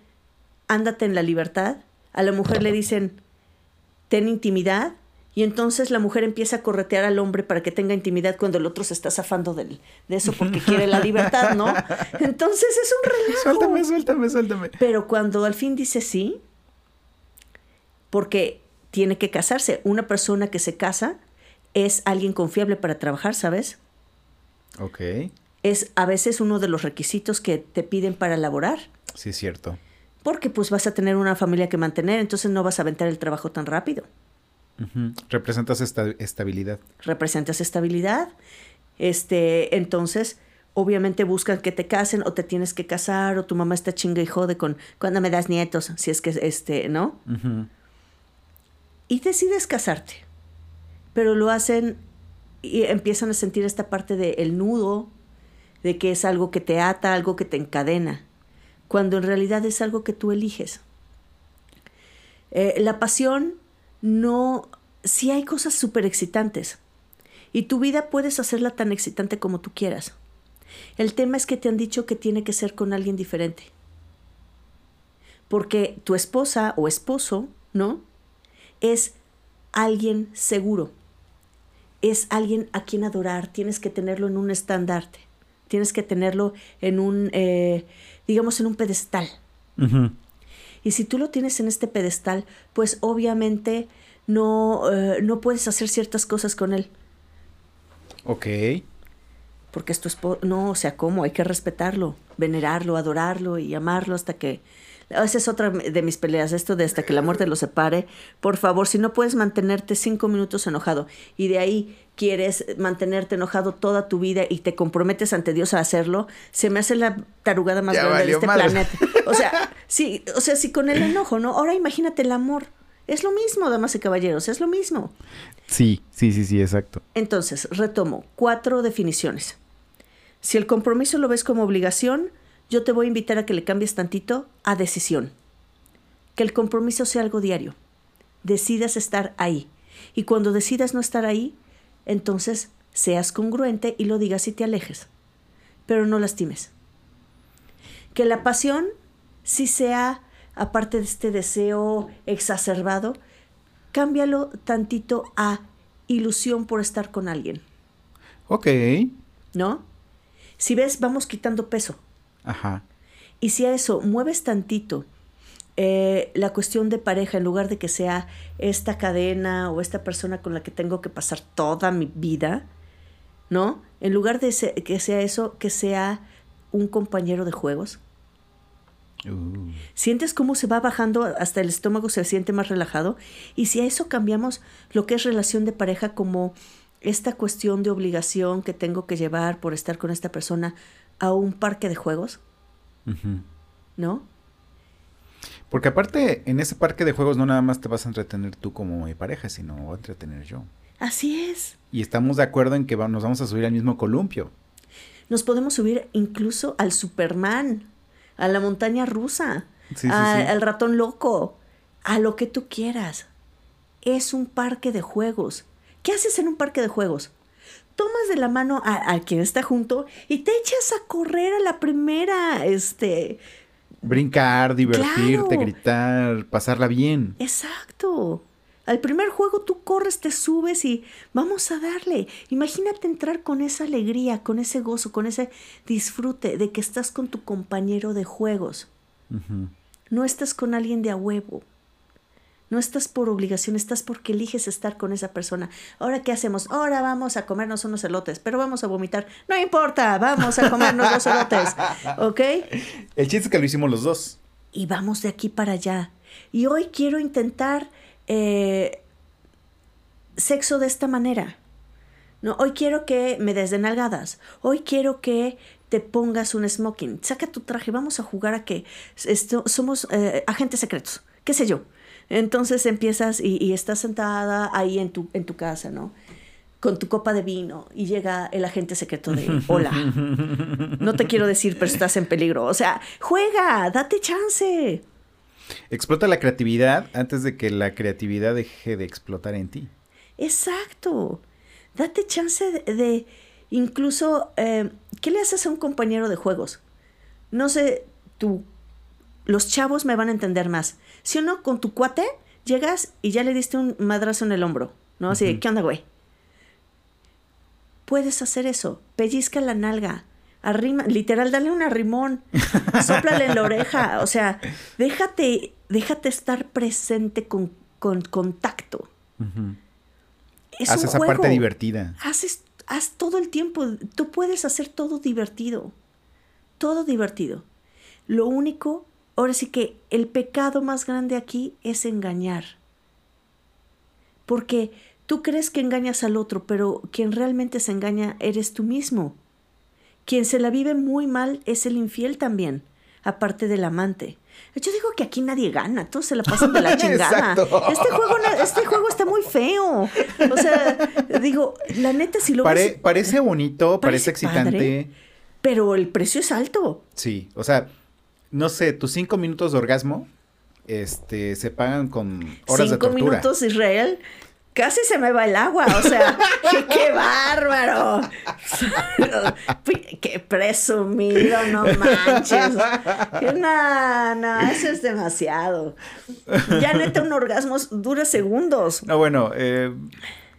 ándate en la libertad, a la mujer le dicen, ten intimidad, y entonces la mujer empieza a corretear al hombre para que tenga intimidad cuando el otro se está zafando de eso porque quiere la libertad, ¿no? Entonces es un relajo. Suéltame, suéltame, suéltame. Pero cuando al fin dice sí, porque tiene que casarse, una persona que se casa es alguien confiable para trabajar, ¿sabes? Ok. Es a veces uno de los requisitos que te piden para laborar. Sí, es cierto. Porque pues vas a tener una familia que mantener, entonces no vas a aventar el trabajo tan rápido. Representas estabilidad. Representas estabilidad. Este, entonces, obviamente buscan que te casen o te tienes que casar o tu mamá está chinga y jode con cuando me das nietos, si es que este, ¿no? Y decides casarte. Pero lo hacen y empiezan a sentir esta parte del nudo, de que es algo que te ata, algo que te encadena, cuando en realidad es algo que tú eliges. Eh, la pasión no, si hay cosas súper excitantes y tu vida puedes hacerla tan excitante como tú quieras. El tema es que te han dicho que tiene que ser con alguien diferente. Porque tu esposa o esposo, ¿no? Es alguien seguro. Es alguien a quien adorar. Tienes que tenerlo en un estandarte. Tienes que tenerlo en un, eh, digamos, en un pedestal. Y si tú lo tienes en este pedestal, pues obviamente no, eh, no puedes hacer ciertas cosas con él. Ok. Porque esto es... No, o sea, ¿cómo? Hay que respetarlo, venerarlo, adorarlo y amarlo hasta que... Esa es otra de mis peleas, esto de hasta que la muerte lo separe. Por favor, si no puedes mantenerte cinco minutos enojado y de ahí quieres mantenerte enojado toda tu vida y te comprometes ante Dios a hacerlo, se me hace la tarugada más grande de este planeta. O sea, sí, o sea, sí con el enojo, ¿no? Ahora imagínate el amor. Es lo mismo, damas y caballeros, es lo mismo. Sí, sí, sí, sí, exacto. Entonces, retomo, cuatro definiciones. Si el compromiso lo ves como obligación, yo te voy a invitar a que le cambies tantito a decisión. Que el compromiso sea algo diario. Decidas estar ahí. Y cuando decidas no estar ahí, entonces seas congruente y lo digas y te alejes, pero no lastimes. Que la pasión si sea, aparte de este deseo exacerbado, cámbialo tantito a ilusión por estar con alguien. Ok. ¿No? Si ves, vamos quitando peso. Ajá. Y si a eso mueves tantito eh, la cuestión de pareja, en lugar de que sea esta cadena o esta persona con la que tengo que pasar toda mi vida, ¿no? En lugar de que sea eso, que sea un compañero de juegos. Uh. Sientes cómo se va bajando hasta el estómago, se siente más relajado. Y si a eso cambiamos lo que es relación de pareja como esta cuestión de obligación que tengo que llevar por estar con esta persona a un parque de juegos, ¿no? Porque aparte, en ese parque de juegos no nada más te vas a entretener tú como mi pareja, sino voy a entretener yo. Así es. Y estamos de acuerdo en que nos vamos a subir al mismo columpio. Nos podemos subir incluso al Superman, a la montaña rusa, al ratón loco, a lo que tú quieras. Es un parque de juegos. ¿Qué haces en un parque de juegos? Tomas de la mano a, quien está junto y te echas a correr a la primera, este... Brincar, divertirte, gritar, pasarla bien. Exacto. Al primer juego tú corres, te subes y vamos a darle. Imagínate entrar con esa alegría, con ese gozo, con ese disfrute de que estás con tu compañero de juegos. No estás con alguien de a huevo. No estás por obligación, estás porque eliges estar con esa persona. Ahora, ¿qué hacemos? Ahora vamos a comernos unos elotes, pero vamos a vomitar. No importa, vamos a comernos los elotes. ¿Ok? El chiste es que lo hicimos los dos. Y vamos de aquí para allá. Y hoy quiero intentar eh, sexo de esta manera. No, hoy quiero que me des de nalgadas. Hoy quiero que te pongas un smoking. Saca tu traje. Vamos a jugar a que esto, somos eh, agentes secretos. ¿Qué sé yo? Entonces empiezas y, estás sentada ahí en tu, en tu casa, ¿no? Con tu copa de vino y llega el agente secreto de hola. No te quiero decir, pero estás en peligro. O sea, juega, date chance. Explota la creatividad antes de que la creatividad deje de explotar en ti. Exacto. Date chance de, incluso, eh, ¿qué le haces a un compañero de juegos? No sé, tú, los chavos me van a entender más. Si uno con tu cuate llegas y ya le diste un madrazo en el hombro, ¿no? Así, ¿qué onda, güey? Puedes hacer eso. Pellizca la nalga. Arrima, literal, dale un arrimón, sóplale en la oreja, o sea, déjate, déjate estar presente con, con contacto. Haz esa parte divertida. Haces, haz todo el tiempo, tú puedes hacer todo divertido, todo divertido. Lo único, ahora sí que el pecado más grande aquí es engañar. Porque tú crees que engañas al otro, pero quien realmente se engaña eres tú mismo. Quien se la vive muy mal es el infiel también, aparte del amante. Yo digo que aquí nadie gana, todos se la pasan de la chingada. Este juego, este juego está muy feo. O sea, digo, la neta, si lo Parece bonito, parece, excitante. pero el precio es alto. Sí, o sea, no sé, tus cinco minutos de orgasmo este, se pagan con horas de tortura. Cinco minutos Israel casi se me va el agua, o sea, qué, bárbaro. qué presumido, no manches. No, no, eso es demasiado. Ya neta, un orgasmo dura segundos. No, bueno, eh,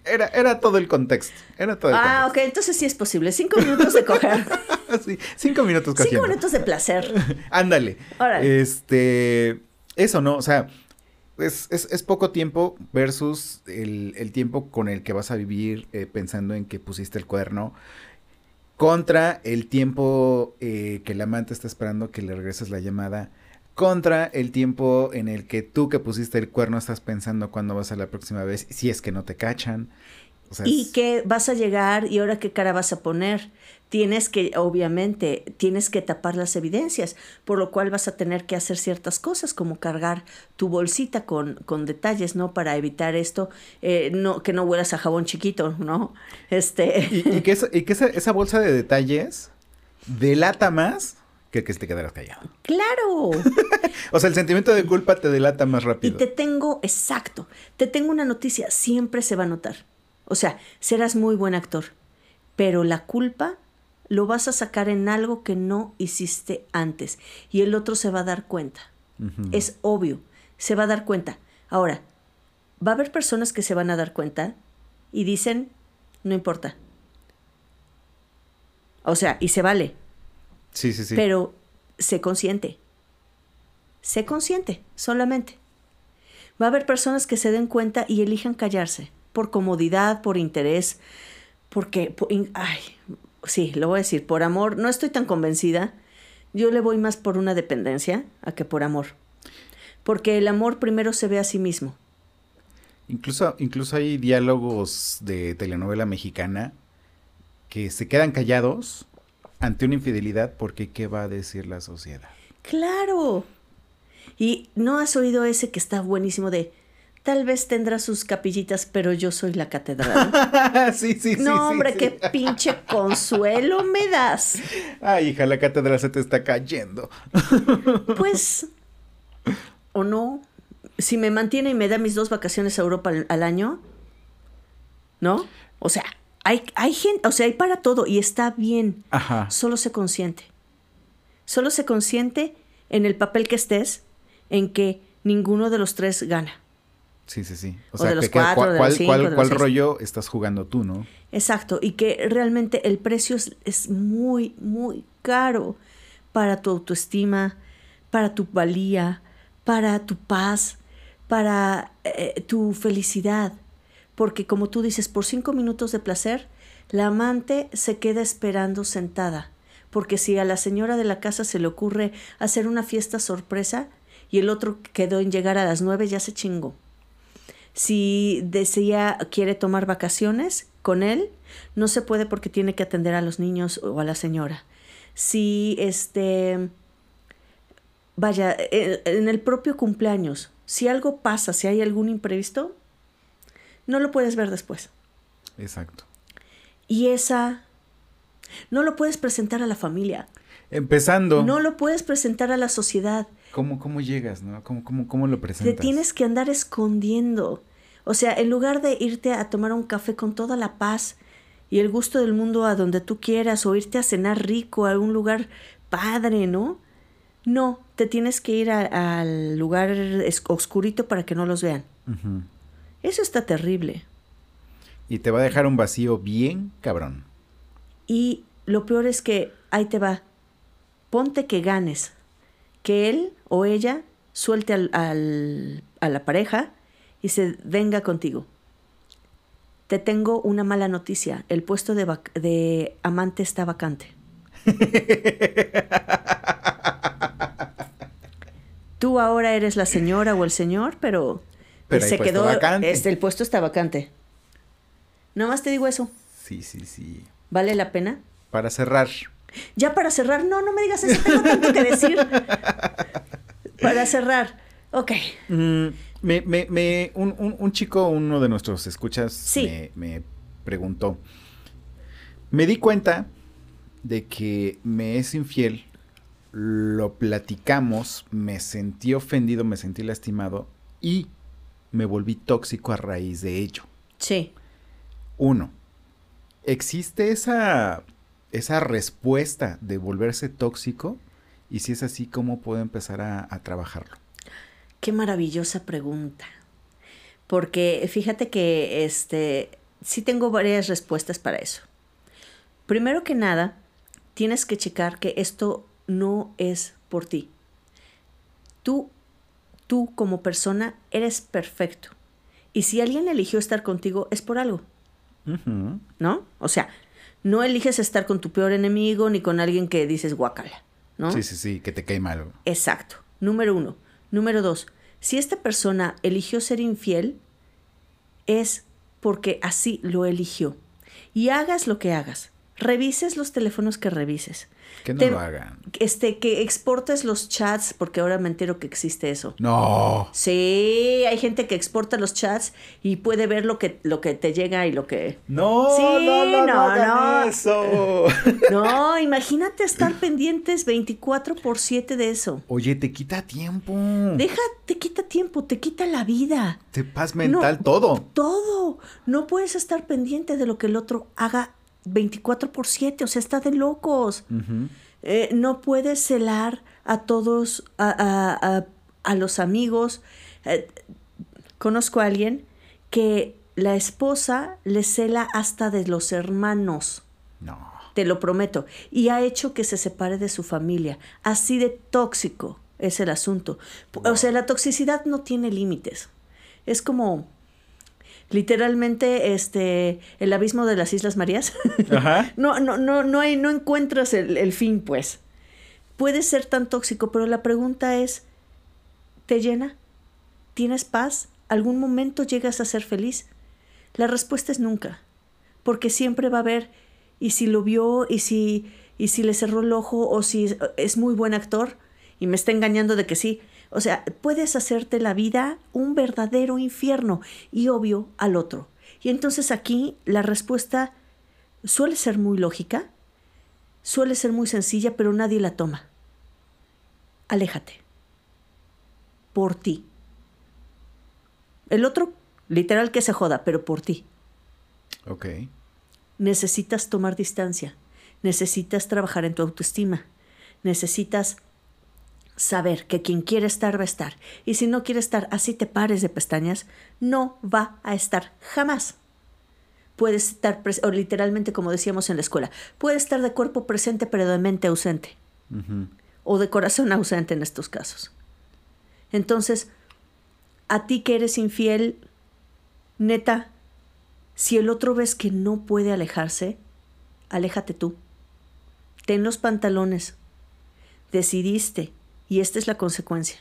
era, era todo el contexto. Era todo el ah, ok, entonces sí es posible. Cinco minutos de coger. sí, cinco minutos cogiendo. Cinco minutos de placer. Ándale. Este, eso, ¿no? O sea, es, poco tiempo versus el, tiempo con el que vas a vivir eh, pensando en que pusiste el cuerno contra el tiempo eh, que el amante está esperando que le regreses la llamada contra el tiempo en el que tú que pusiste el cuerno estás pensando cuándo vas a la próxima vez si es que no te cachan y que vas a llegar y ahora qué cara vas a poner. Tienes que, obviamente, tienes que tapar las evidencias, por lo cual vas a tener que hacer ciertas cosas, como cargar tu bolsita con, con detalles, ¿no? Para evitar esto, eh, no, que no huelas a jabón chiquito, ¿no? Este. Y, que, y que esa, esa bolsa de detalles delata más que que te quedaras callado. Claro. o sea, el sentimiento de culpa te delata más rápido. Y te tengo, exacto, te tengo una noticia, siempre se va a notar. O sea, serás muy buen actor, pero la culpa lo vas a sacar en algo que no hiciste antes y el otro se va a dar cuenta. Es obvio, se va a dar cuenta. Ahora, va a haber personas que se van a dar cuenta y dicen, no importa. O sea, y se vale. Sí, sí, sí. Pero sé consciente. Sé consciente, solamente. Va a haber personas que se den cuenta y elijan callarse, por comodidad, por interés, porque, ay, sí, lo voy a decir, por amor, no estoy tan convencida. Yo le voy más por una dependencia a que por amor. Porque el amor primero se ve a sí mismo. Incluso, incluso hay diálogos de telenovela mexicana que se quedan callados ante una infidelidad porque ¿qué va a decir la sociedad? Claro. Y no has oído ese que está buenísimo de tal vez tendrá sus capillitas, pero yo soy la catedral. sí, sí, sí. No, hombre, qué pinche consuelo me das. Ay, hija, la catedral se te está cayendo. pues, o no. Si me mantiene y me da mis dos vacaciones a Europa al, año, ¿no? O sea, hay, hay gente, o sea, hay para todo y está bien. Ajá. Solo se consciente. Solo se consciente en el papel que estés en que ninguno de los tres gana. Sí, sí, sí. O, sea, de los cuatro, ¿cuál, de los cinco, cuál, cuál rollo estás jugando tú, no? Exacto, y que realmente el precio es, muy, muy caro para tu autoestima, para tu valía, para tu paz, para eh, tu felicidad. Porque como tú dices, por cinco minutos de placer, la amante se queda esperando sentada. Porque si a la señora de la casa se le ocurre hacer una fiesta sorpresa, y el otro quedó en llegar a las nueve, ya se chingó. Si decía quiere tomar vacaciones con él, no se puede porque tiene que atender a los niños o a la señora. Si este vaya, eh, en el propio cumpleaños, si algo pasa, si hay algún imprevisto, no lo puedes ver después. Exacto. Y esa no lo puedes presentar a la familia. Empezando. No lo puedes presentar a la sociedad. ¿Cómo, cómo llegas, no? ¿Cómo, cómo, cómo lo presentas? Te tienes que andar escondiendo. O sea, en lugar de irte a tomar un café con toda la paz y el gusto del mundo a donde tú quieras, o irte a cenar rico a un lugar padre, ¿no? No, te tienes que ir al lugar oscurito para que no los vean. Eso está terrible. Y te va a dejar un vacío bien cabrón. Y lo peor es que ahí te va. Ponte que ganes que él o ella suelte al, a la pareja y se venga contigo. Te tengo una mala noticia. El puesto de, de amante está vacante. Tú ahora eres la señora o el señor, pero, se quedó. Este, el puesto está vacante. Nada más te digo eso. Sí, sí, sí. ¿Vale la pena? Para cerrar, ya para cerrar, no, no me digas eso, tengo tanto que decir. para cerrar, ok. Mm, me, me, me, un, un, chico, uno de nuestros escuchas, me, me preguntó. Me di cuenta de que me es infiel, lo platicamos, me sentí ofendido, me sentí lastimado y me volví tóxico a raíz de ello. Sí. Uno, existe esa esa respuesta de volverse tóxico? Y si es así, ¿cómo puedo empezar a, trabajarlo? Qué maravillosa pregunta. Porque fíjate que este sí tengo varias respuestas para eso. Primero que nada, tienes que checar que esto no es por ti. Tú, tú como persona eres perfecto. Y si alguien eligió estar contigo es por algo. ¿No? O sea, no eliges estar con tu peor enemigo ni con alguien que dices guacala, ¿no? Sí, sí, sí, que te cae mal. Exacto. Número uno. Número dos. Si esta persona eligió ser infiel, es porque así lo eligió. Y hagas lo que hagas. Revises los teléfonos que revises. Que no lo hagan. Este, que exportes los chats, porque ahora me entero que existe eso. No. Sí, hay gente que exporta los chats y puede ver lo que, lo que te llega y lo que. No, sí, no, no, no, no, eso. No, imagínate estar pendientes 24 por 7 de eso. Oye, te quita tiempo. Deja, te quita tiempo, te quita la vida. Te paz mental, todo. Todo. No puedes estar pendiente de lo que el otro haga 24 por 7, o sea, está de locos. Eh, no puedes celar a todos, a, los amigos. Eh, conozco a alguien que la esposa le cela hasta de los hermanos. No. Te lo prometo. Y ha hecho que se separe de su familia. Así de tóxico es el asunto. O sea, la toxicidad no tiene límites. Es como literalmente este el abismo de las Islas Marías. Ajá. no, no, no, no hay, no encuentras el, el fin, pues. Puede ser tan tóxico, pero la pregunta es, ¿te llena? ¿Tienes paz? ¿Algún momento llegas a ser feliz? La respuesta es nunca, porque siempre va a haber, y si lo vio, y si, y si le cerró el ojo, o si es muy buen actor, y me está engañando de que sí, o sea, puedes hacerte la vida un verdadero infierno y obvio al otro. Y entonces aquí la respuesta suele ser muy lógica, suele ser muy sencilla, pero nadie la toma. Aléjate. Por ti. El otro, literal que se joda, pero por ti. Ok. Necesitas tomar distancia. Necesitas trabajar en tu autoestima. Necesitas saber que quien quiere estar va a estar. Y si no quiere estar, así te pares de pestañas, no va a estar jamás. Puedes estar, o literalmente como decíamos en la escuela, puede estar de cuerpo presente pero de mente ausente. O de corazón ausente en estos casos. Entonces, a ti que eres infiel, neta, si el otro ves que no puede alejarse, aléjate tú. Ten los pantalones. Decidiste y esta es la consecuencia.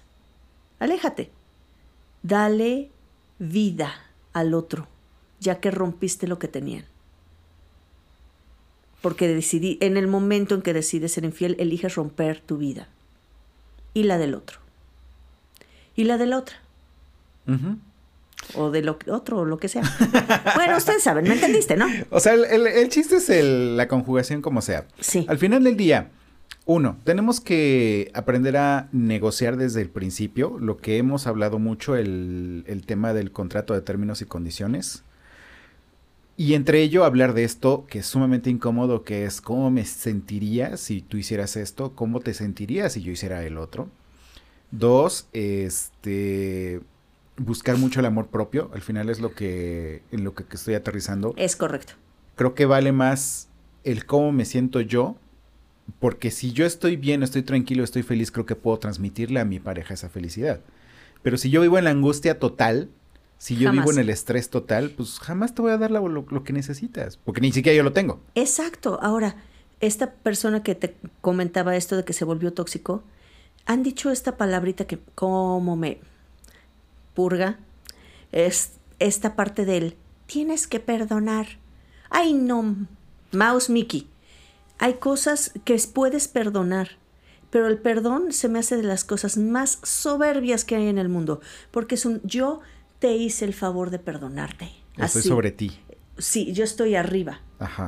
Aléjate. Dale vida al otro, ya que rompiste lo que tenían. Porque decidí, en el momento en que decides ser infiel, eliges romper tu vida. Y la del otro. Y la de la otra. O de lo otro, o lo que sea. bueno, ustedes saben, ¿me entendiste, no? O sea, el, chiste es la conjugación como sea. Sí. Al final del día, uno, tenemos que aprender a negociar desde el principio, lo que hemos hablado mucho, el, el, tema del contrato de términos y condiciones. Y entre ello hablar de esto que es sumamente incómodo, que es cómo me sentiría si tú hicieras esto, cómo te sentirías si yo hiciera el otro. Dos, este buscar mucho el amor propio, al final es lo que en lo que estoy aterrizando. Es correcto. Creo que vale más el cómo me siento yo porque si yo estoy bien, estoy tranquilo, estoy feliz, creo que puedo transmitirle a mi pareja esa felicidad. Pero si yo vivo en la angustia total, si yo vivo en el estrés total, pues jamás te voy a dar lo, lo, que necesitas, porque ni siquiera yo lo tengo. Exacto. Ahora, esta persona que te comentaba esto de que se volvió tóxico, han dicho esta palabrita que como me purga, es esta parte del tienes que perdonar. Ay, no, Mouse Mickey hay cosas que puedes perdonar, pero el perdón se me hace de las cosas más soberbias que hay en el mundo, porque es un yo te hice el favor de perdonarte. Estoy sobre ti. Sí, yo estoy arriba.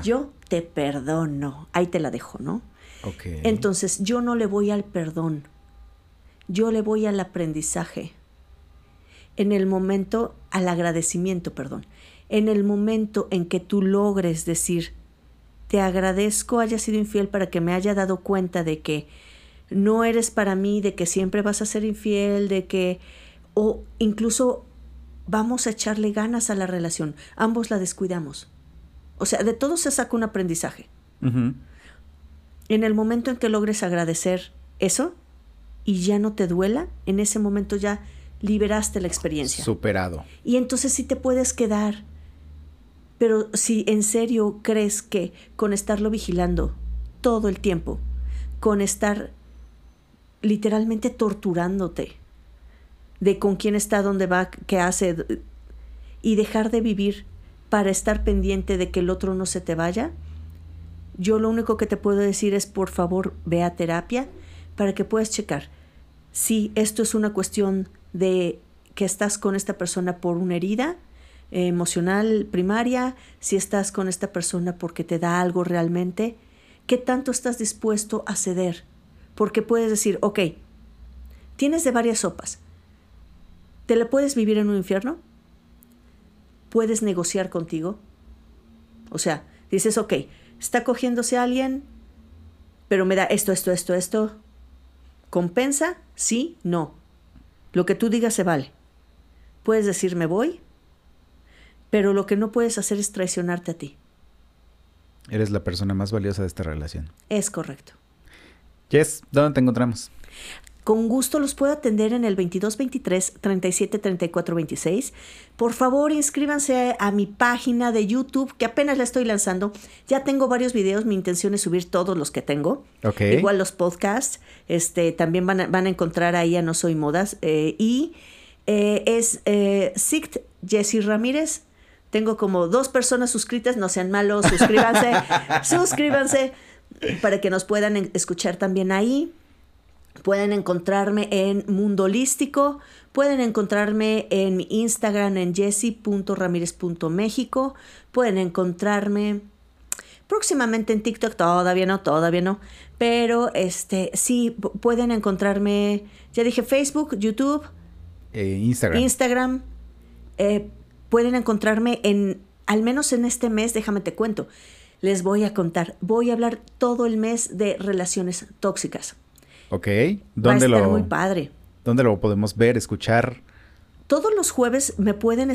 Yo te perdono. Ahí te la dejo, ¿no? Entonces, yo no le voy al perdón. Yo le voy al aprendizaje. En el momento, al agradecimiento, perdón. En el momento en que tú logres decir, te agradezco haya sido infiel para que me haya dado cuenta de que no eres para mí, de que siempre vas a ser infiel, de que, o incluso vamos a echarle ganas a la relación, ambos la descuidamos. O sea, de todo se saca un aprendizaje. En el momento en que logres agradecer eso y ya no te duela, en ese momento ya liberaste la experiencia. Superado. Y entonces sí te puedes quedar pero si en serio crees que con estarlo vigilando todo el tiempo, con estar literalmente torturándote de con quién está, dónde va, qué hace, y dejar de vivir para estar pendiente de que el otro no se te vaya, yo lo único que te puedo decir es por favor ve a terapia para que puedas checar si esto es una cuestión de que estás con esta persona por una herida, emocional primaria, si estás con esta persona porque te da algo realmente, ¿qué tanto estás dispuesto a ceder? Porque puedes decir, ok, tienes de varias sopas, ¿te la puedes vivir en un infierno? puedes negociar contigo. O sea, dices, ok, está cogiéndose a alguien, pero me da esto, esto, esto, esto. ¿Compensa? Sí, no. Lo que tú digas se vale. Puedes decir me voy, pero lo que no puedes hacer es traicionarte a ti. Eres la persona más valiosa de esta relación. Es correcto. Jess, ¿dónde te encontramos? Con gusto los puedo atender en el 2223 37 34 26. Por favor, inscríbanse a, mi página de YouTube que apenas la estoy lanzando. Ya tengo varios videos, mi intención es subir todos los que tengo. Igual los podcasts, este, también van a, encontrar ahí a No Soy Modas. Eh, y eh, es eh, Sict Jessy Ramírez. Tengo como dos personas suscritas, no sean malos, suscríbanse, suscríbanse para que nos puedan escuchar también ahí. Pueden encontrarme en Mundo Holístico. Pueden encontrarme en mi Instagram en jessy.ramirez.méxico. Pueden encontrarme próximamente en TikTok. Todavía no, todavía no. Pero este sí, pueden encontrarme. Ya dije Facebook, YouTube. Eh, Instagram. Instagram. Eh, pueden encontrarme en, al menos en este mes, déjame te cuento. Les voy a contar. Voy a hablar todo el mes de relaciones tóxicas. Ok. ¿Dónde Va a estar muy padre. ¿Dónde lo podemos ver, escuchar? Todos los jueves me pueden,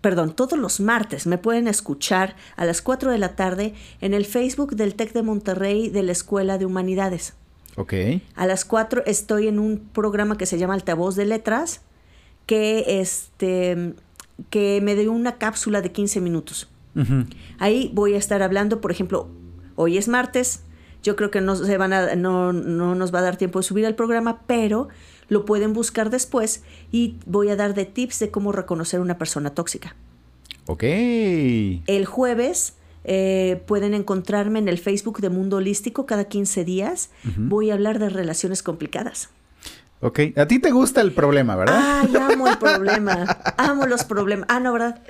perdón, todos los martes me pueden escuchar a las 4 de la tarde en el Facebook del TEC de Monterrey de la Escuela de Humanidades. Ok. A las 4 estoy en un programa que se llama Altavoz de Letras, que, este, que me dio una cápsula de 15 minutos. Ahí voy a estar hablando, por ejemplo, hoy es martes, yo creo que no, se van a, no, no nos va a dar tiempo de subir al programa, pero lo pueden buscar después y voy a dar de tips de cómo reconocer una persona tóxica. Ok. El jueves eh, pueden encontrarme en el Facebook de Mundo Holístico cada 15 días. Voy a hablar de relaciones complicadas. Ok, a ti te gusta el problema, ¿verdad? Ay, amo el problema, amo los problemas. Ah, no, ¿verdad?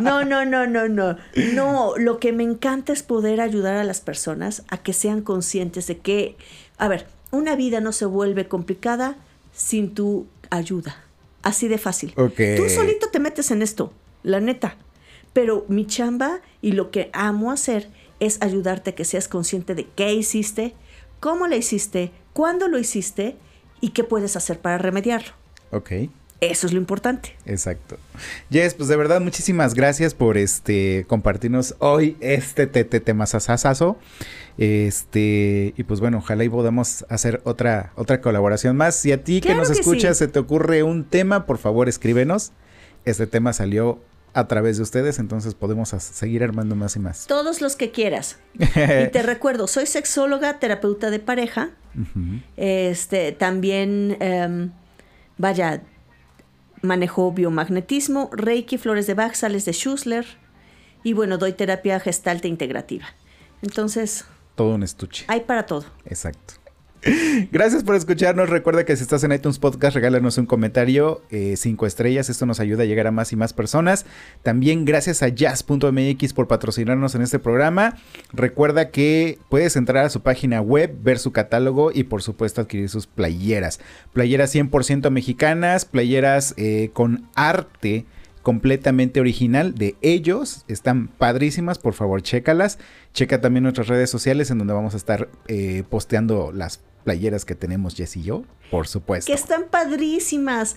No, no, no, no, no. No, lo que me encanta es poder ayudar a las personas a que sean conscientes de que, a ver, una vida no se vuelve complicada sin tu ayuda. Así de fácil. Okay. Tú solito te metes en esto, la neta. Pero mi chamba y lo que amo hacer es ayudarte a que seas consciente de qué hiciste, cómo lo hiciste, cuándo lo hiciste y qué puedes hacer para remediarlo. Ok. Eso es lo importante. Exacto. Jess, pues de verdad muchísimas gracias por este compartirnos hoy este tema sasazo. Este, y pues bueno, ojalá y podamos hacer otra otra colaboración más. Si a ti que nos escuchas se te ocurre un tema, por favor, escríbenos. Este tema salió a través de ustedes, entonces podemos seguir armando más y más. Todos los que quieras. y te recuerdo, soy sexóloga, terapeuta de pareja. Este, también, em, vaya, manejo biomagnetismo, Reiki, flores de Bach, sales de Schussler. Y bueno, doy terapia gestalte integrativa. Entonces. Todo un estuche. Hay para todo. Exacto. Gracias por escucharnos. Recuerda que si estás en iTunes Podcast, regálanos un comentario, eh, cinco estrellas. Esto nos ayuda a llegar a más y más personas. También gracias a jazz.mx por patrocinarnos en este programa. Recuerda que puedes entrar a su página web, ver su catálogo y por supuesto adquirir sus playeras. Playeras 100% mexicanas, playeras eh, con arte completamente original de ellos. Están padrísimas, por favor, chécalas. Checa también nuestras redes sociales en donde vamos a estar eh, posteando las playeras que tenemos Jess y yo, por supuesto. Que están padrísimas.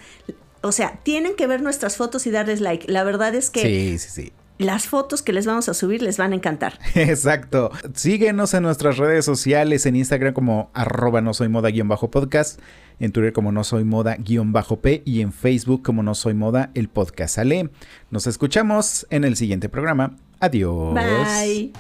O sea, tienen que ver nuestras fotos y darles like. La verdad es que... Sí, sí, sí las fotos que les vamos a subir les van a encantar. Exacto. Síguenos en nuestras redes sociales, en Instagram como arroba no soy moda guion bajo podcast, en Twitter como no soy moda guion bajo P y en Facebook como no soy moda el podcast sale. Nos escuchamos en el siguiente programa. Adiós. Bye.